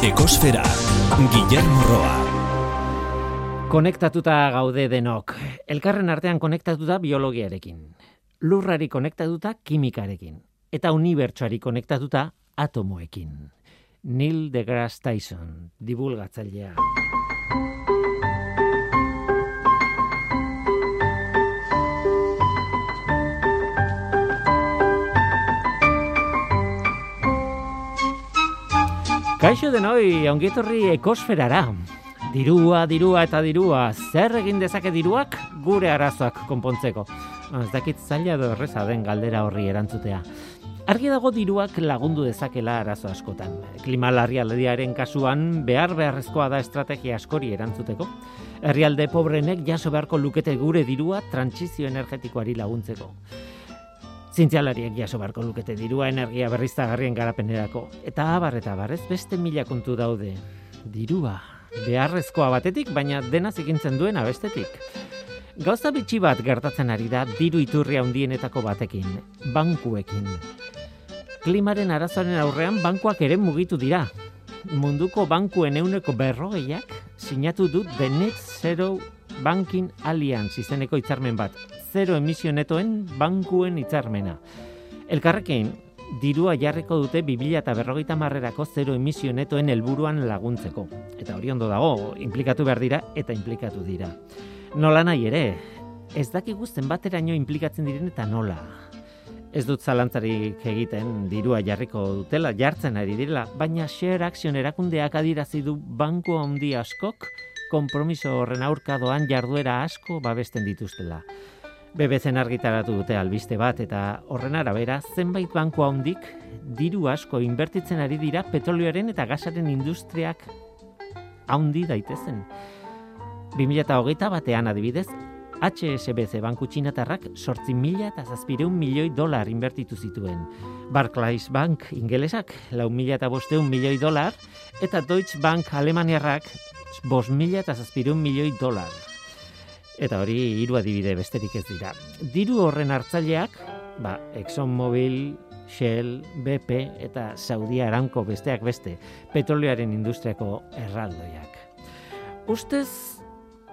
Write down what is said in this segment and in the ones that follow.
Ekosfera, Guillermo Roa. Konektatuta gaude denok. Elkarren artean konektatuta biologiarekin. Lurrari konektatuta kimikarekin. Eta unibertsuari konektatuta atomoekin. Neil deGrasse Tyson, divulgatzailea. Kaixo denoi, ongietorri ekosferara. Dirua, dirua eta dirua, zer egin dezake diruak gure arazoak konpontzeko. Ez dakit zaila edo erreza den galdera horri erantzutea. Argi dago diruak lagundu dezakela arazo askotan. Klima larrialdiaren kasuan behar beharrezkoa da estrategia askori erantzuteko. Herrialde pobrenek jaso beharko lukete gure dirua trantsizio energetikoari laguntzeko. Zientzialariek jaso beharko lukete dirua energia berriztagarrien garapenerako. Eta abar eta abar, ez beste mila kontu daude. Dirua, beharrezkoa batetik, baina dena zikintzen duena bestetik. Gauza bitxi bat gertatzen ari da diru iturri handienetako batekin, bankuekin. Klimaren arazoaren aurrean bankuak ere mugitu dira. Munduko bankuen euneko berrogeiak sinatu du The Net Zero Banking Alliance izeneko hitzarmen bat. Zero emisio netoen bankuen hitzarmena. Elkarrekin, dirua jarriko dute 2000 eta berrogeita marrerako zero emisio netoen helburuan laguntzeko. Eta hori ondo dago, implikatu behar dira eta implikatu dira. Nola nahi ere, ez dakigu zenbateraino implikatzen diren eta nola. Ez dut zalantzarik egiten dirua jarriko dutela, jartzen ari direla, baina share action erakundeak adirazi du banku handi askok konpromiso horren aurka doan jarduera asko babesten dituztela. BBC argitaratu dute albiste bat eta horren arabera zenbait banku handik diru asko inbertitzen ari dira petrolioaren eta gasaren industriak handi daitezen. 2008 batean adibidez, HSBC banku txinatarrak sortzi mila eta zazpireun milioi dolar inbertitu zituen. Barclays Bank ingelesak lau mila eta bosteun milioi dolar, eta Deutsche Bank alemaniarrak bost mila eta zazpireun milioi dolar. Eta hori hiru adibide besterik ez dira. Diru horren hartzaileak, ba, ExxonMobil, Shell, BP eta Saudi Aramco besteak beste, petrolioaren industriako erraldoiak. Ustez,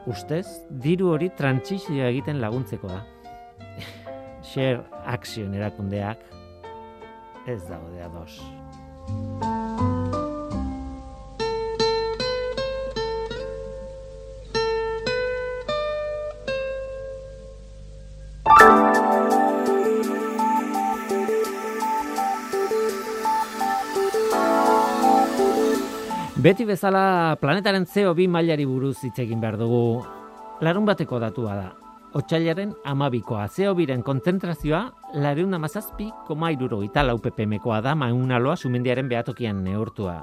ustez, diru hori trantsizioa egiten laguntzeko da. Share Action erakundeak ez daude ados. Beti bezala planetaren CO2 mailari buruz hitz egin behar dugu. Larun bateko datua da. Otsailaren amabikoa CO2ren kontzentrazioa lareun amazazpi koma irurogeita lau ppmkoa da maunaloa sumendiaren behatokian neurtua.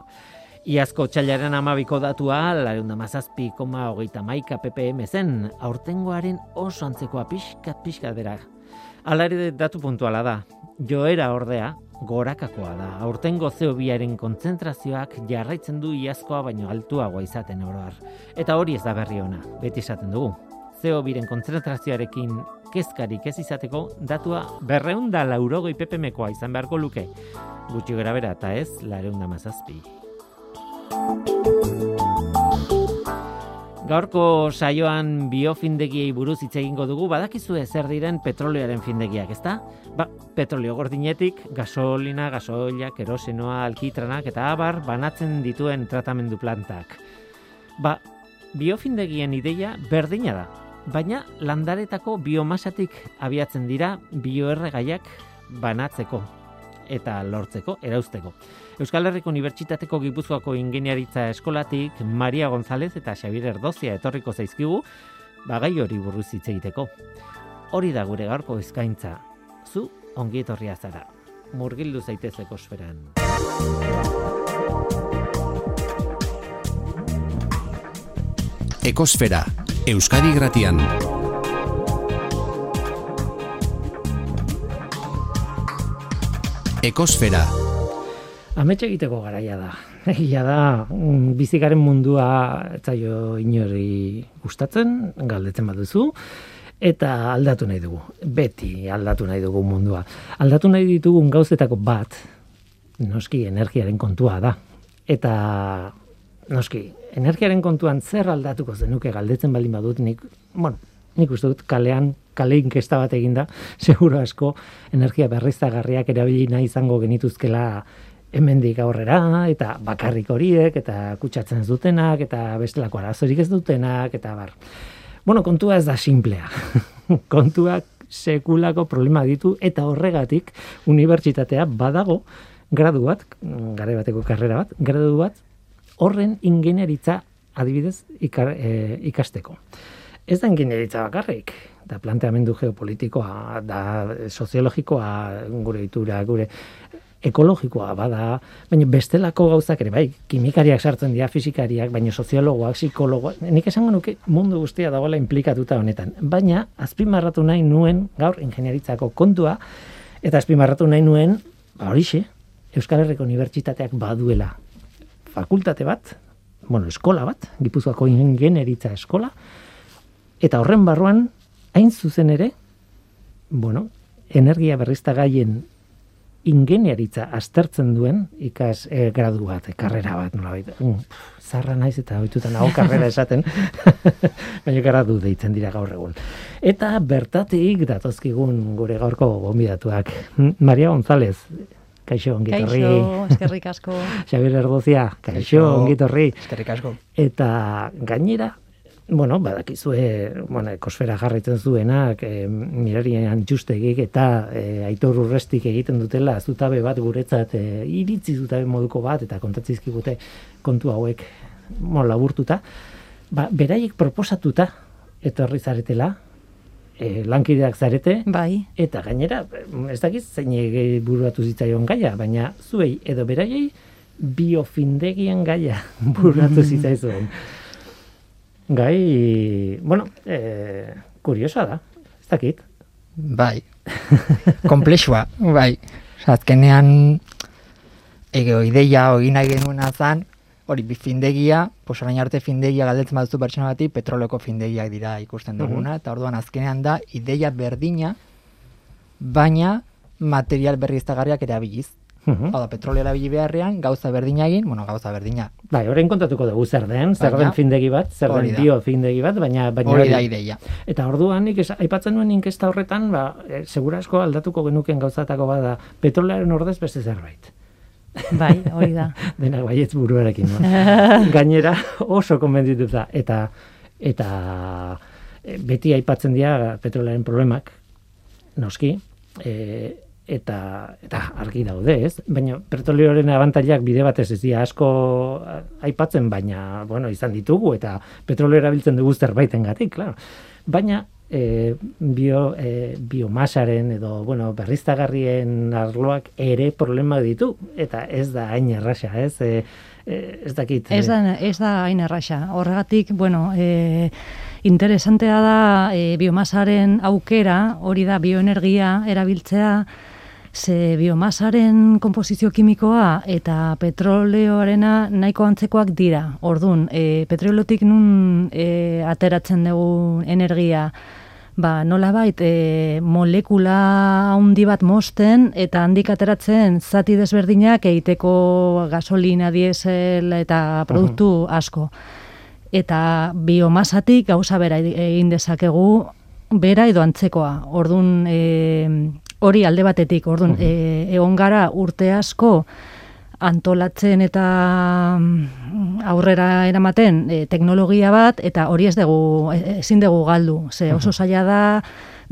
Iazko otsailaren amabiko datua lareun amazazpi koma hogeita maika ppm zen, aurtengoaren oso antzekoa pixka pixka bera. Alare datu puntuala da. Joera ordea, gorakakoa da. Aurtengo CO2aren kontzentrazioak jarraitzen du iazkoa baino altuagoa izaten oroar. Eta hori ez da berri ona, beti esaten dugu. CO2ren kontzentrazioarekin kezkarik ez izateko datua berreun da laurogoi ppmkoa izan beharko luke. Gutxi gara bera eta ez lareun da mazazpi. Gaurko saioan biofindegiei buruz hitz egingo dugu, badakizue zer diren petrolioaren findegiak, ezta? Ba, petrolio gordinetik, gasolina, gasoila, kerosenoa, alkitranak eta abar banatzen dituen tratamendu plantak. Ba, biofindegien ideia berdina da, baina landaretako biomasatik abiatzen dira bioerregaiak banatzeko eta lortzeko, erauzteko. Euskal Herriko Unibertsitateko Gipuzkoako Ingeniaritza Eskolatik Maria González eta Xabier Erdozia etorriko zaizkigu, bagai hori buruz hitz egiteko. Hori da gure gaurko eskaintza. Zu ongi etorria zara. Murgildu zaitez ekosferan. Ekosfera, Euskadi Gratian. Ekosfera, Ametxe egiteko garaia da. Egia da, mm, bizikaren mundua ez zaio inori gustatzen, galdetzen baduzu, eta aldatu nahi dugu. Beti aldatu nahi dugu mundua. Aldatu nahi ditugun gauzetako bat, noski energiaren kontua da. Eta, noski, energiaren kontuan zer aldatuko zenuke galdetzen baldin badut, nik, bueno, nik uste dut kalean, kale inkesta bat eginda, seguro asko energia berriztagarriak erabili nahi izango genituzkela hemendik aurrera, eta bakarrik horiek, eta kutsatzen ez dutenak, eta bestelako arazorik ez dutenak, eta bar. Bueno, kontua ez da simplea. Kontuak sekulako problema ditu, eta horregatik unibertsitatea badago gradu bat, gare bateko karrera bat, gradu bat, horren ingenieritza adibidez ikar, e, ikasteko. Ez da ingenieritza bakarrik, da planteamendu geopolitikoa, da soziologikoa, gure itura, gure ekologikoa bada, baina bestelako gauzak ere, bai, kimikariak sartzen dira, fizikariak, baina soziologoak, psikologoak, nik esango nuke mundu guztia dagoela implikatuta honetan. Baina, azpimarratu nahi nuen, gaur, ingenieritzako kontua, eta azpimarratu nahi nuen, ba horixe, Euskal Herriko Unibertsitateak baduela fakultate bat, bueno, eskola bat, Gipuzkoako ingenieritza eskola, eta horren barruan, hain zuzen ere, bueno, energia berriztagaien ingeniaritza aztertzen duen ikas e, gradu bat, e, karrera bat, nola baita. Mm, zarra naiz eta oitutan hau karrera esaten, baina gradu deitzen dira gaur egun. Eta bertatik datozkigun gure gaurko gombidatuak. Maria González, Kaixo, ongitorri. Kaixo, eskerrik asko. Xabier Erdozia, kaixo, ongitorri. Eskerrik asko. Eta gainera, bueno, badakizue, bueno, ekosfera jarraitzen zuenak, e, mirarian justegik eta e, aitor urrestik egiten dutela, zutabe bat guretzat, e, iritzi zutabe moduko bat, eta kontatzizkigute kontu hauek, bueno, laburtuta, ba, beraiek proposatuta, etorri zaretela, e, lankideak zarete, bai. eta gainera, ez dakiz, zein buruatu zitzaion gaia, baina zuei edo beraiei, biofindegien gaia bururatu zitzaizuen gai, bueno, e, kuriosa da, ez dakit. Bai, komplexua, bai. Azkenean, ego ideia hori nahi genuen azan, hori bifindegia, pues orain arte findegia galdetzen baduzu pertsona bati, petroleko findegiak dira ikusten duguna, eta orduan azkenean da, ideia berdina, baina material berriztagarriak erabiliz. Mhm. Hau da, petrolea erabili beharrean, gauza berdina egin, bueno, gauza berdina. Bai, orain kontatuko dugu zer den, zer Baina, den findegi bat, zer den da. bio findegi bat, baina baina Hori da ideia. Eta orduan nik aipatzen nuen inkesta horretan, ba, e, segura asko aldatuko genuken gauzatako bada petrolearen ordez beste zerbait. Bai, hori da. Dena baietz buruarekin. No? Gainera oso konbendituta eta eta e, beti aipatzen dira petrolearen problemak noski e, eta eta argi daude, ez? Baina petrolioaren abantailak bide batez ez dira asko aipatzen, baina bueno, izan ditugu eta petrolio erabiltzen dugu zerbaitengatik, claro. Baina e, bio, e, biomasaren edo bueno, berriztagarrien arloak ere problema ditu eta ez da hain erraxa, ez? E, e, ez dakit. Ez da, ez da hain erraxa. Horregatik, bueno, e, interesantea da e, biomasaren aukera, hori da bioenergia erabiltzea, ze biomasaren komposizio kimikoa eta petroleoarena nahiko antzekoak dira. Ordun, e, petroleotik nun e, ateratzen dugu energia, ba, nolabait e, molekula handi bat mosten eta handik ateratzen zati desberdinak egiteko gasolina, diesel eta produktu asko. Eta biomasatik gauza bera egin dezakegu bera edo antzekoa. Ordun e, hori alde batetik, ordun e, egon gara urte asko antolatzen eta mm, aurrera eramaten e, teknologia bat eta hori ez dugu e- ezin dugu galdu. Ze oso zaila da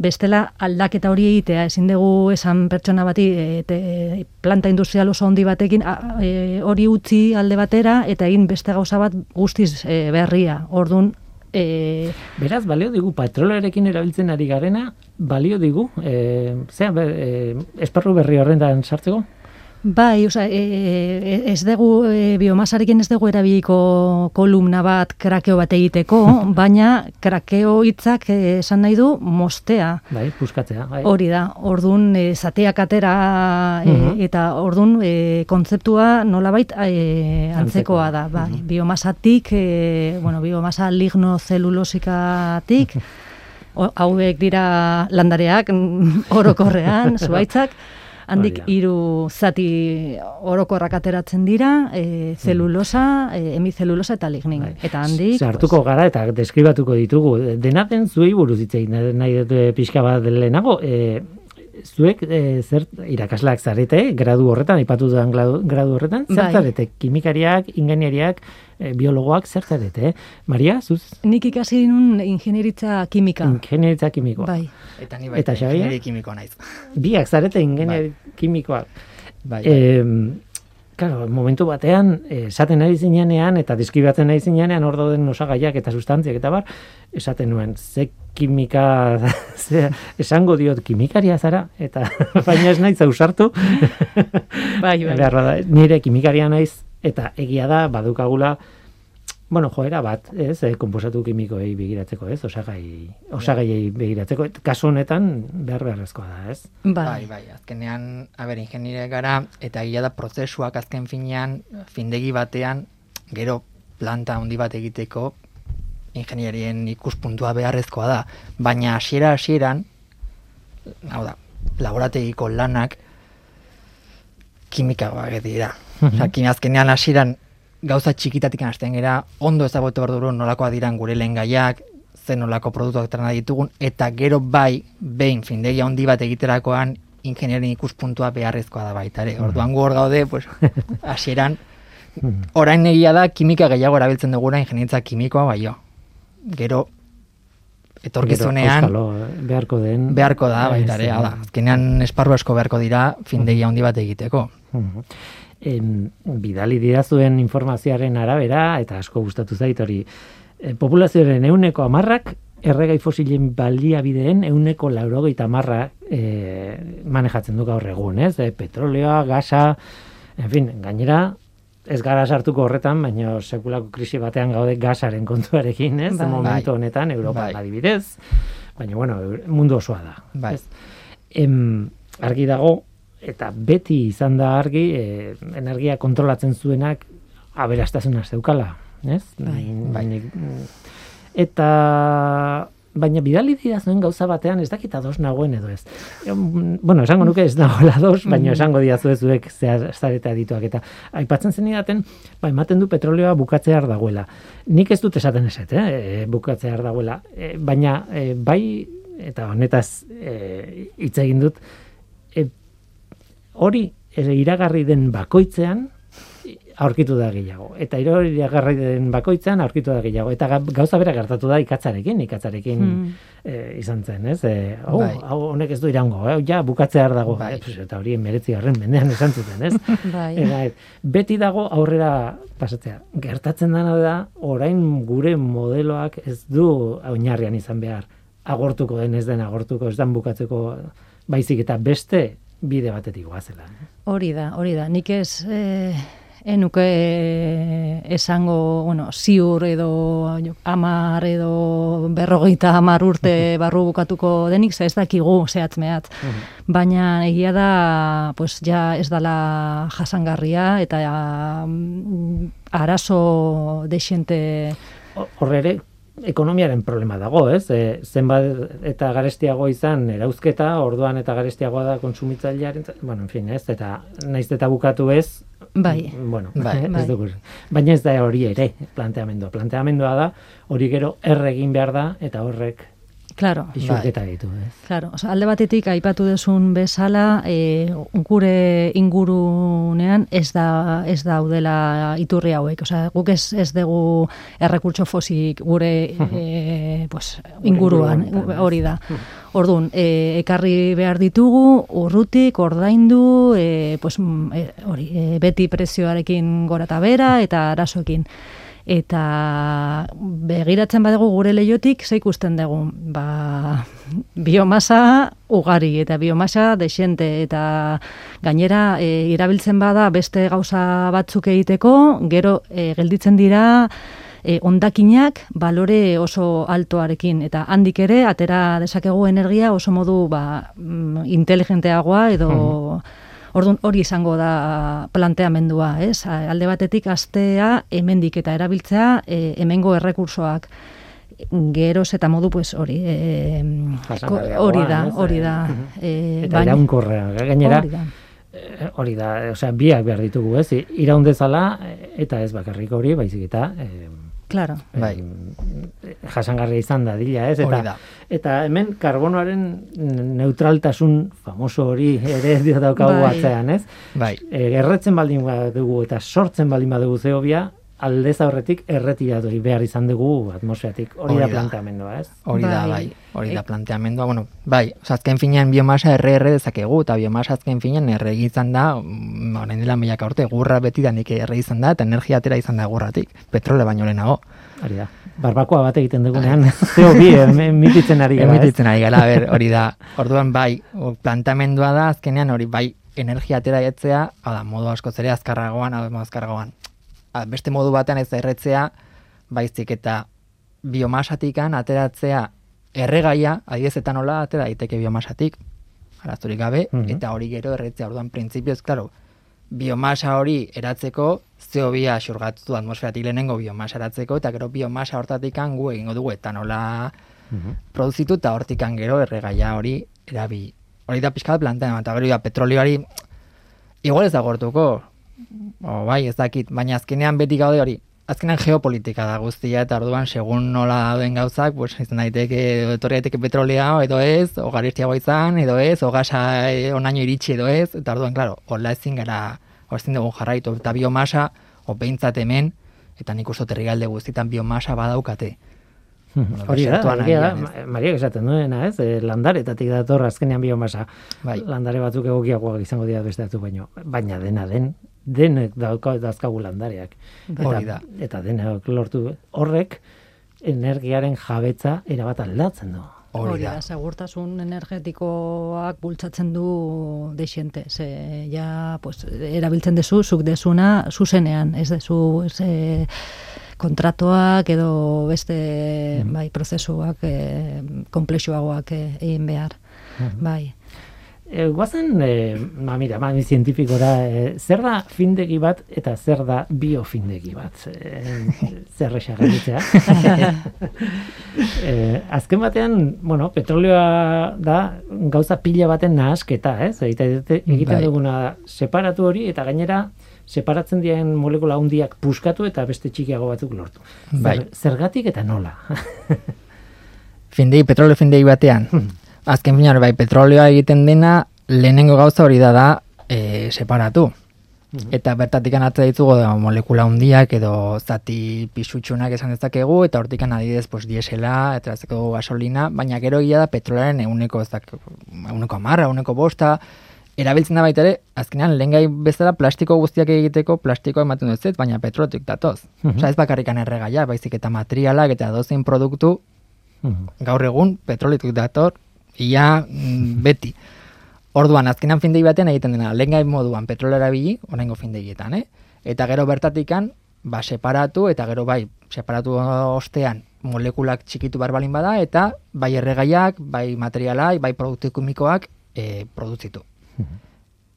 bestela aldaketa hori egitea, ezin dugu esan pertsona bati e, te, planta industrial oso handi batekin a, e, hori utzi alde batera eta egin beste gauza bat guztiz e, berria. Ordun e, Beraz, balio digu petrolearekin erabiltzen ari garena, balio digu, e, be, e, esparru berri horrendan sartzeko? Bai, oza, e, e, ez dugu, e, biomasarekin ez dugu erabiliko kolumna bat krakeo bat egiteko, baina krakeo hitzak e, esan nahi du mostea. Bai, puskatzea. Bai. Hori da, ordun e, zateak atera e, Mhm. eta ordun e, kontzeptua nolabait e, antzekoa da. Bai, biomasatik, e, bueno, biomasa ligno zelulosikatik, o- hauek dira landareak orokorrean, zuaitzak, Handik hiru zati orokorrak ateratzen dira, e, zelulosa, e, hemizelulosa eta lignin. Bai. Eta handik... Ze hartuko gara eta deskribatuko ditugu. Dena den zuei buruz hitz egin nahi- nahi dut eh, pixka bat lehenago. E, zuek e, zer irakasleak zarete, gradu horretan, aipatu dudan gradu, gradu horretan, zer Bai. zarete? Kimikariak, ingenieriak, e, biologoak, zer zarete? Eh? Maria, zuz? Nik ikasi nun ingenieritza kimika. Ingenieritza kimikoa. Bai. Eta ni Eta baita Xabier? ingenieri kimiko naiz. Biak zarete ingenieri kimikoak. Bai, bai. E, claro, momentu batean, esaten ari zinenean, eta deskribatzen ari zinenean, hor dauden osagaiak eta sustantziak eta bar, esaten nuen, ze kimika, ze, esango diot kimikaria zara, eta baina ez naiz ausartu, Bai, bai. behar nire kimikaria naiz, eta egia da, badukagula, bueno, joera bat, ez, eh, konposatu kimikoei begiratzeko, ez, osagai, osagaiei begiratzeko, kasu honetan, behar beharrezkoa da, ez? Bai. Bai, bai, azkenean, a ber, ingenieriak gara, eta egia da prozesuak azken finean, findegi batean, gero planta handi bat egiteko, ingenierien ikuspuntua beharrezkoa da. Baina hasiera hasieran, hau da, laborategiko lanak, kimikagoak dira. Osea, kimi- azkenean hasieran gauza txikitatik hasten gera, ondo ezagutu behar dugu nolakoa diran gure lehen gaiak, zen nolako produktuak trena ditugun, eta gero bai, behin findegia handi bat egiterakoan, ingenierin ikuspuntua beharrezkoa da baita ere. Orduan gu hor gaude, pues, hasieran, orain egia da, kimika gehiago erabiltzen duguna ingenieritza kimikoa baio. Gero, etorkizunean, Gero, auskalo, beharko den. beharko da baita ere, da. Azkenean esparru asko beharko dira findegia handi bat egiteko. Em, bidali didazuen informazioaren arabera, eta asko gustatu zait hori, e, populazioaren euneko amarrak, erregai fosilen baliabideen euneko laurogeita amarra e, manejatzen du gaur egun, ez? E, petroleoa, gasa, en fin, gainera, ez gara sartuko horretan, baina sekulako krisi batean gaude gasaren kontuarekin, ez? Bai. Momentu honetan, Europa Bai. adibidez, baina, bueno, mundu osoa da. Bai. Ez? Em, argi dago, eta beti izan da argi, e, energia kontrolatzen zuenak aberastasuna zeukala, ez? Bai. Bai. Nik- Eta baina bidali didazuen gauza batean ez dakit ados nagoen edo ez. Bueno, esango nuke ez nagoela ados, baina esango diazu zuek zehar zarete adituak eta aipatzen zen daten, ba, ematen du petroleoa bukatzear dagoela. Nik ez dut esaten eset, eh, e, bukatzear dagoela. E, baina e, bai, eta honetaz e, hitz egin dut, e, hori iragarri den bakoitzean aurkitu da gehiago. Eta iragarri den bakoitzean aurkitu da gehiago. Eta ga- gauza bera gertatu da ikatzarekin, ikatzarekin Hmm. e, izan zen, ez? E, hau, Bai. hau honek ez du irango, eh? ja bukatzear dago. Bai. E, eta hori emeretzi garren mendean esan zuten, ez? Bai. Eta, et, beti dago aurrera pasatzea. Gertatzen dena da, orain gure modeloak ez du oinarrian izan behar. Agortuko den ez den, agortuko ez den bukatzeko baizik eta beste bide batetik goazela. eh? Hori da, hori da. Nik ez eh, enuke eh, esango, bueno, ziur edo amar edo berrogeita amar urte barru bukatuko denik, ze ez dakigu zehatz mehatz. Baina egia da, pues ja ez dala jasangarria eta mm, arazo desiente Ho- Hor ere, ekonomiaren problema dago, ez? E, zenbat eta garestiago izan erauzketa, orduan eta garestiagoa da konsumitzailearen, bueno, en fin, ez? Eta naiz eta bukatu ez, Bai. bueno, Bai. ez Bai. dugu. Baina ez da hori ere, planteamendua. Planteamendua da, hori gero erregin behar da, eta horrek Claro. isurketa ditu, ez? Claro, oza, alde batetik aipatu dezun bezala, e, gure ingurunean ez da ez daudela iturri hauek, osea, guk ez ez dugu errekurtso fosik gure e, pues, inguruan, hori da. Orduan, e, ekarri behar ditugu, urrutik, ordaindu, e, pues, mm, hori, e, beti prezioarekin gora eta bera, eta arazoekin. Eta begiratzen badugu gure leiotik, ze ikusten dugu, ba, biomasa ugari eta biomasa desente eta gainera e, irabiltzen bada beste gauza batzuk egiteko, gero e, gelditzen dira e, ondakinak balore oso altoarekin. Eta handik ere atera dezakegu energia oso modu ba, mm, inteligenteagoa edo Orduan hori izango da planteamendua, ez? Alde batetik astea hemendik eta erabiltzea e, hemengo errekursoak geroz eta modu pues hori e, hori da hori da Mhm. e, Eta iraunkorrea, gainera, hori da. eh, hori da, osea, biak behar ditugu, ez? Iraun dezala, eh, eta ez bakarrik hori, baizik eta, eh, claro Bai. eh, jasangarria izan da dila, ez? Eta, da. eta hemen karbonoaren neutraltasun famoso hori ere dio daukagu Bai. atzean, ez? Bai, E, erretzen baldin badugu eta sortzen baldin badugu zeobia, aldez aurretik erretiratu behar izan dugu atmosferatik. Hori, Hori da da. planteamendua, ez? hori da, Bai. bai. Hori da E- planteamendua, bueno, bai, oza, azken finean biomasa erre erre dezakegu, eta biomasa azken finean erre izan da, mm, orain dela milaka urte, gurra beti da nik erre izan da, eta energia atera izan da gurratik, petrole baino lehenago. Hori da. Barbakoa bat egiten dugunean, zeo bi emititzen ari gara? Emititzen ari gara, ber, hori da. Orduan, bai, o, planteamendua da, azkenean hori, bai, energia atera etzea, hau da, modu askoz ere azkarragoan, hau da, azkarragoan. A, beste modu batean ez erretzea, baizik eta biomasatikan ateratzea erregaia, adibidez eta nola atera daiteke biomasatik, arazorik gabe, Mhm. eta hori gero erretzea, orduan, printzipioz, klaro, biomasa hori eratzeko, CO2 xurgatu du atmosferatik lehenengo biomasa eratzeko, eta gero biomasa hortatikan gu egingo dugu etanola Mhm. produzitu eta hortikan gero erregaia hori erabili. Hori da pixka bat plantean, eta gero da petrolioari igual ez da gortuko, o bai, ez dakit, baina azkenean beti gaude hori, azkenean geopolitika da guztia, eta orduan segun nola dauden gauzak, pues, izan daiteke, etorri daiteke petrolea, edo ez, o garestiagoa izan, edo ez, o gasa eh, onaino iritsi edo ez, eta orduan, klaro, hola ezin gara, ezin dugu jarraitu, eta biomasa, o behintzat hemen, eta nik uste herrialde guztietan biomasa badaukate. Bueno, Hori da, Mariak esaten duena, ez? E, landaretatik dator azkenean biomasa. Bai. Landare batzuk egokiagoak izango dira beste batzuk baino. Baina dena den, denek dauka dauzkagu landareak. Eta, Hori da. eta denak lortu horrek energiaren jabetza erabat aldatzen du. Hori da. segurtasun energetikoak bultzatzen du desiente. Ze, ja, pues, erabiltzen dezu, zuk desuna, zuzenean, ez dezu, ez, e, kontratuak edo beste bai, prozesuak e, komplexuagoak e, egin behar. Bai. E, guazen, e, ma mira, ma zientifikora, e, zer da findegi bat eta zer da biofindegi bat? E, zer esagabitzea? e, azken batean, bueno, petrolioa da gauza pila baten nahasketa, ez? Egiten, egiten Bai. duguna separatu hori eta gainera separatzen diren molekula handiak puskatu eta beste txikiago batzuk lortu. Bai. Zer, zergatik eta nola? Findei, petrolio findei batean. Azken finean, bai, petrolioa egiten dena, lehenengo gauza hori da da, e, separatu. Eta bertatik anatzea ditugu da, molekula handiak edo zati pisutxunak esan dezakegu, eta hortikan adidez pues, diesela, eta gasolina, baina gero egia da petrolaren euneko, ez dak, euneko amarra, euneko bosta, erabiltzen da baita ere, azkenean lehen gai bezala plastiko guztiak egiteko plastikoa ematen dut zet, baina petrotik datoz. Mhm. Osea, ez bakarrikan erregaia, baizik eta materialak eta dozein produktu gaur egun petroletik dator ia mm, beti. Orduan, azkenan findei batean egiten dena, lehen moduan petrolera erabili, oraingo findeietan, eh? Eta gero bertatikan, ba, separatu, eta gero bai, separatu ostean molekulak txikitu bar balin bada, eta bai erregaiak, bai materialak, bai produktu kimikoak e, produzitu.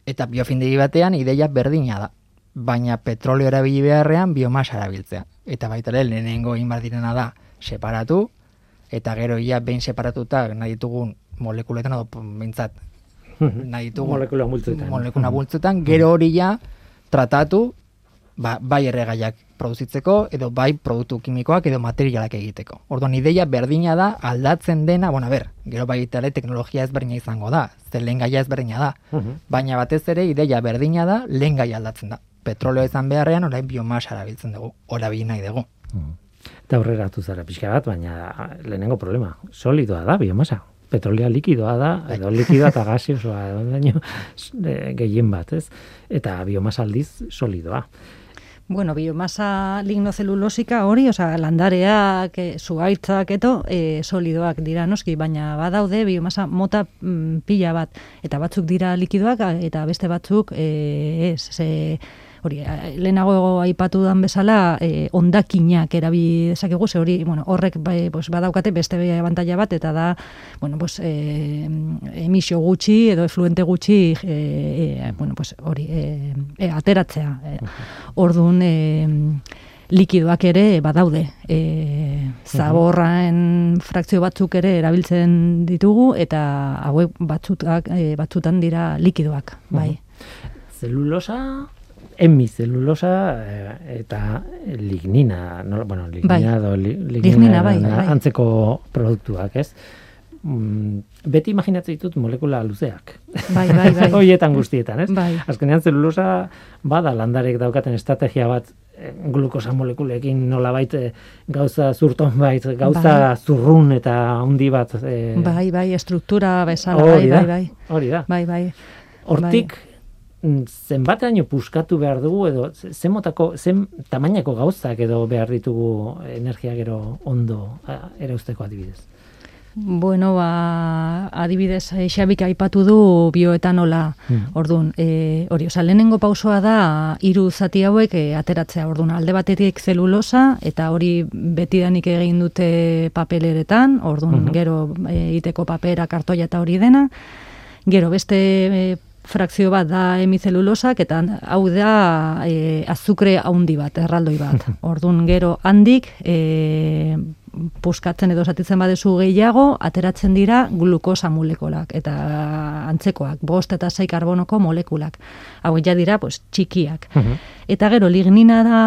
Eta biofindegi batean ideia berdina da. Baina petrolio erabili beharrean biomasa erabiltzea. Eta baita ere lehenengo egin behar direna da separatu, eta gero ia behin separatuta nahi ditugun molekuletan, edo bintzat, nahi ditugun Molekula multzuetan. molekula multzutan, gero hori ja tratatu, ba, bai erregaiak produzitzeko, edo bai produktu kimikoak edo materialak egiteko. Orduan ideia berdina da, aldatzen dena, bueno, ber, gero bai ere teknologia ezberdina izango da, zer lehen gaia ezberdina da, Mhm. baina batez ere ideia berdina da, lehen gaia aldatzen da. Petroleo izan beharrean, orain biomasa erabiltzen dugu, orabili nahi dugu. Eta aurreratu zara pixka bat, baina lehenengo problema, solidoa da biomasa. Petrolea likidoa da, edo likidoa eta gaseosoa, baino eh, gehien bat, ez? Eta biomasa aldiz solidoa. Bueno, biomasa lignozelulosika hori, osea, landareak, e, zuaitzak eto, e, solidoak dira noski, baina badaude biomasa mota mm, pila bat, eta batzuk dira likidoak, eta beste batzuk e, ez, ze, hori, a- lehenago aipatu dan bezala, e, ondakinak erabi dezakegu, ze hori, bueno, horrek bai, pues, badaukate beste abantaila bat, eta da, bueno, pues, e, emisio gutxi edo efluente gutxi, e, e, bueno, pues, hori, e, e, ateratzea. E, Orduan, e, likidoak ere badaude. E, zaborraen frakzio batzuk ere erabiltzen ditugu eta hauek batzutak, e, batzutan dira likidoak, bai. Zelulosa, hemizelulosa eh, eta lignina, no, bueno, lignina Bai. edo li, lignina Lignina, bai, bai. antzeko produktuak, ez? Mm, beti imaginatzen ditut molekula luzeak. Bai, bai, bai. Hoietan guztietan, ez? Bai. Azkenean zelulosa bada landarek daukaten estrategia bat eh, glukosa molekulekin nolabait eh, gauza zurton bait, gauza Bai. zurrun eta handi bat. eh, Bai, bai, estruktura bezala, bai, bai, bai. Hori da. Bai, bai. Hortik, mm, zenbateraino puskatu behar dugu edo ze- zen motako, zen tamainako gauzak edo behar ditugu energia gero ondo erauzteko adibidez. Bueno, ba, adibidez, eh, Xabik aipatu du bioetanola. Mm. Orduan, e, hori, oza, lehenengo pausoa da hiru zati hauek e, ateratzea. Orduan, alde batetik zelulosa eta hori betidanik egin dute papeleretan, orduan, Mhm. gero e, iteko papera, kartoia eta hori dena. Gero beste e, frakzio bat da hemizelulosak eta hau da e, azukre haundi bat, erraldoi bat. Orduan, gero handik e, puskatzen edo zatitzen badezu gehiago, ateratzen dira glukosa molekulak eta antzekoak, bost eta sei karbonoko molekulak. Hau ja dira, pues, txikiak. Mhm. Eta gero lignina da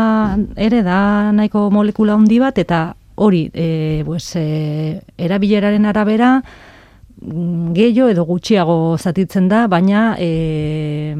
ere da nahiko molekula handi bat eta hori e, pues, e, erabileraren arabera gehiago edo gutxiago zatitzen da, baina e,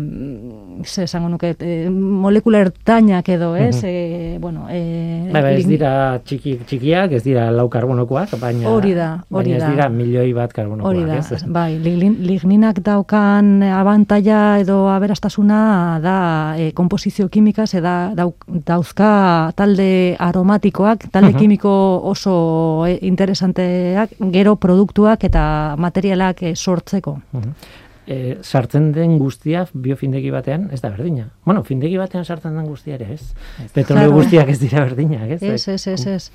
ze esango nuke e, molekula ertainak edo, ez? E, bueno, e, Bai, bai, ez dira txiki, txikiak, ez dira lau karbonokoak, baina, Hori da, hori baina ez da. dira milioi bat karbonokoak. Hori da, ez? bai, ligninak daukan abantaia edo aberastasuna da e, komposizio kimikaz eda dauk, dauzka talde aromatikoak, talde Mhm. kimiko oso interesanteak, gero produktuak eta materialak sortzeko. Mhm. E, sartzen den guztia biofindegi batean ez da berdina. Bueno, findegi batean sartzen den guztia ere, ez? Petrolio Claro. guztiak ez dira berdinak, ez? Ez, ez, ez, ez.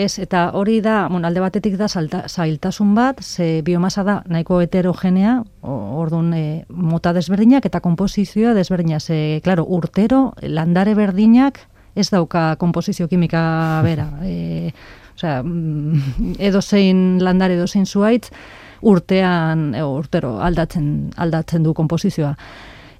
Ez, eta hori da, bueno, alde batetik da salta, zailtasun bat, ze biomasa da nahiko heterogenea, o- orduan e, mota desberdinak eta komposizioa desberdina. Ze, claro, urtero landare berdinak ez dauka komposizio kimika bera. E, osea, mm, edozein landare, edozein zuaitz, urtean, urtero aldatzen, aldatzen du komposizioa.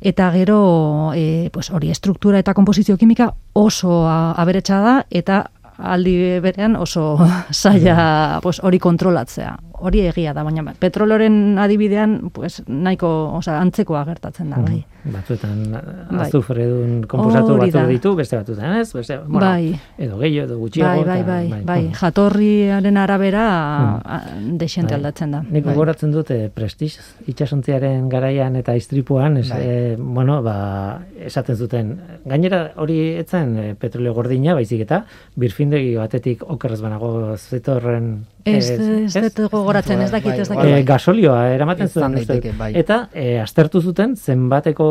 Eta gero, e, pues hori, estruktura eta komposizio kimika oso aberetsa da, eta aldi berean oso zaila pues, hori kontrolatzea. Hori egia da, baina petroloren adibidean pues, nahiko, osea, antzekoa gertatzen da, bai. Batzuetan Bai. azufredun komposatu Hori batzuk da. ditu, beste batzuetan, ez? Beste, bueno, Bai. Edo gehiago, edo gutxiago. Bai, bai, eta- bai, bai, jatorriaren arabera a, desente Bai. aldatzen da. Nik bai. gogoratzen dute prestiz itxasontziaren garaian eta istripuan, ez, Bai. eh, bueno, ba, esaten zuten. Gainera hori etzen e, petrolio gordina, baizik eta birfindegi batetik okerrez banago zetorren Ez, eh, ez, ez dut gogoratzen, ez dakit, ez Bai, dakit. E, gasolioa eramaten zuen dut. bai. eta e, aztertu zuten zenbateko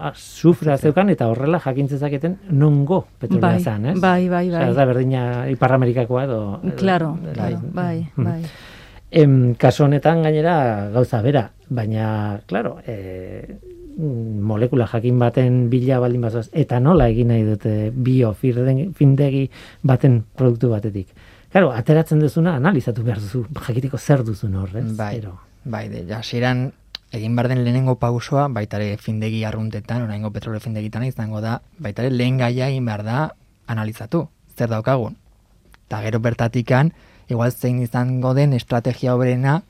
azufra zeukan eta horrela jakin zezaketen nongo petrolea Bai, zen, ez? bai, bai, bai. ez da berdina Ipar Amerikakoa edo... edo- Claro, edo- claro, bai, Mm. bai. Em, kasu honetan gainera gauza bera, baina, claro, e, molekula jakin baten bila baldin bazoaz, eta nola egin nahi dute biofindegi baten produktu batetik. Claro, ateratzen duzuna analizatu behar duzu, jakitiko zer duzun hor, ez? Bai, Ero. bai, de, hasieran egin behar den lehenengo pausoa, baitare findegi arruntetan, oraingo petrolio findegitan izango da, baitare lehen gaia egin behar da analizatu, zer daukagun. Eta gero bertatikan, igual zein izango den estrategia oberena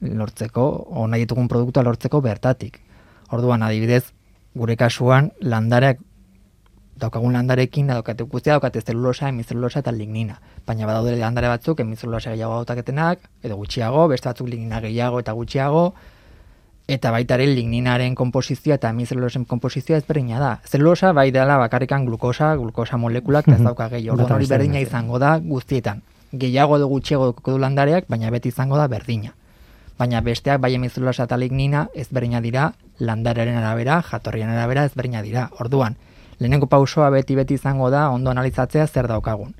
lortzeko, o nahi ditugun produktua lortzeko bertatik. Orduan, adibidez, gure kasuan, landareak daukagun landarekin, daukate guztia daukate zelulosa, hemizelulosa eta lignina. Baina badaude landare batzuk, hemizelulosa gehiago dautaketenak, edo gutxiago, beste batzuk lignina gehiago eta gutxiago, eta baita ere ligninaren komposizioa eta hemizelulosen komposizioa ezberdina da. Zelulosa bai dela bakarrikan glukosa, glukosa molekulak, eta ez dauka Orduan hori berdina izango da guztietan. Gehiago edo gutxiago edukiko du landareak, baina beti izango da berdina. Baina besteak bai hemizelulosa eta lignina ezberdina dira, landarearen arabera, jatorrian arabera ezberdina dira. Orduan, lehenengo pausoa beti-beti izango da ondo analizatzea zer daukagun.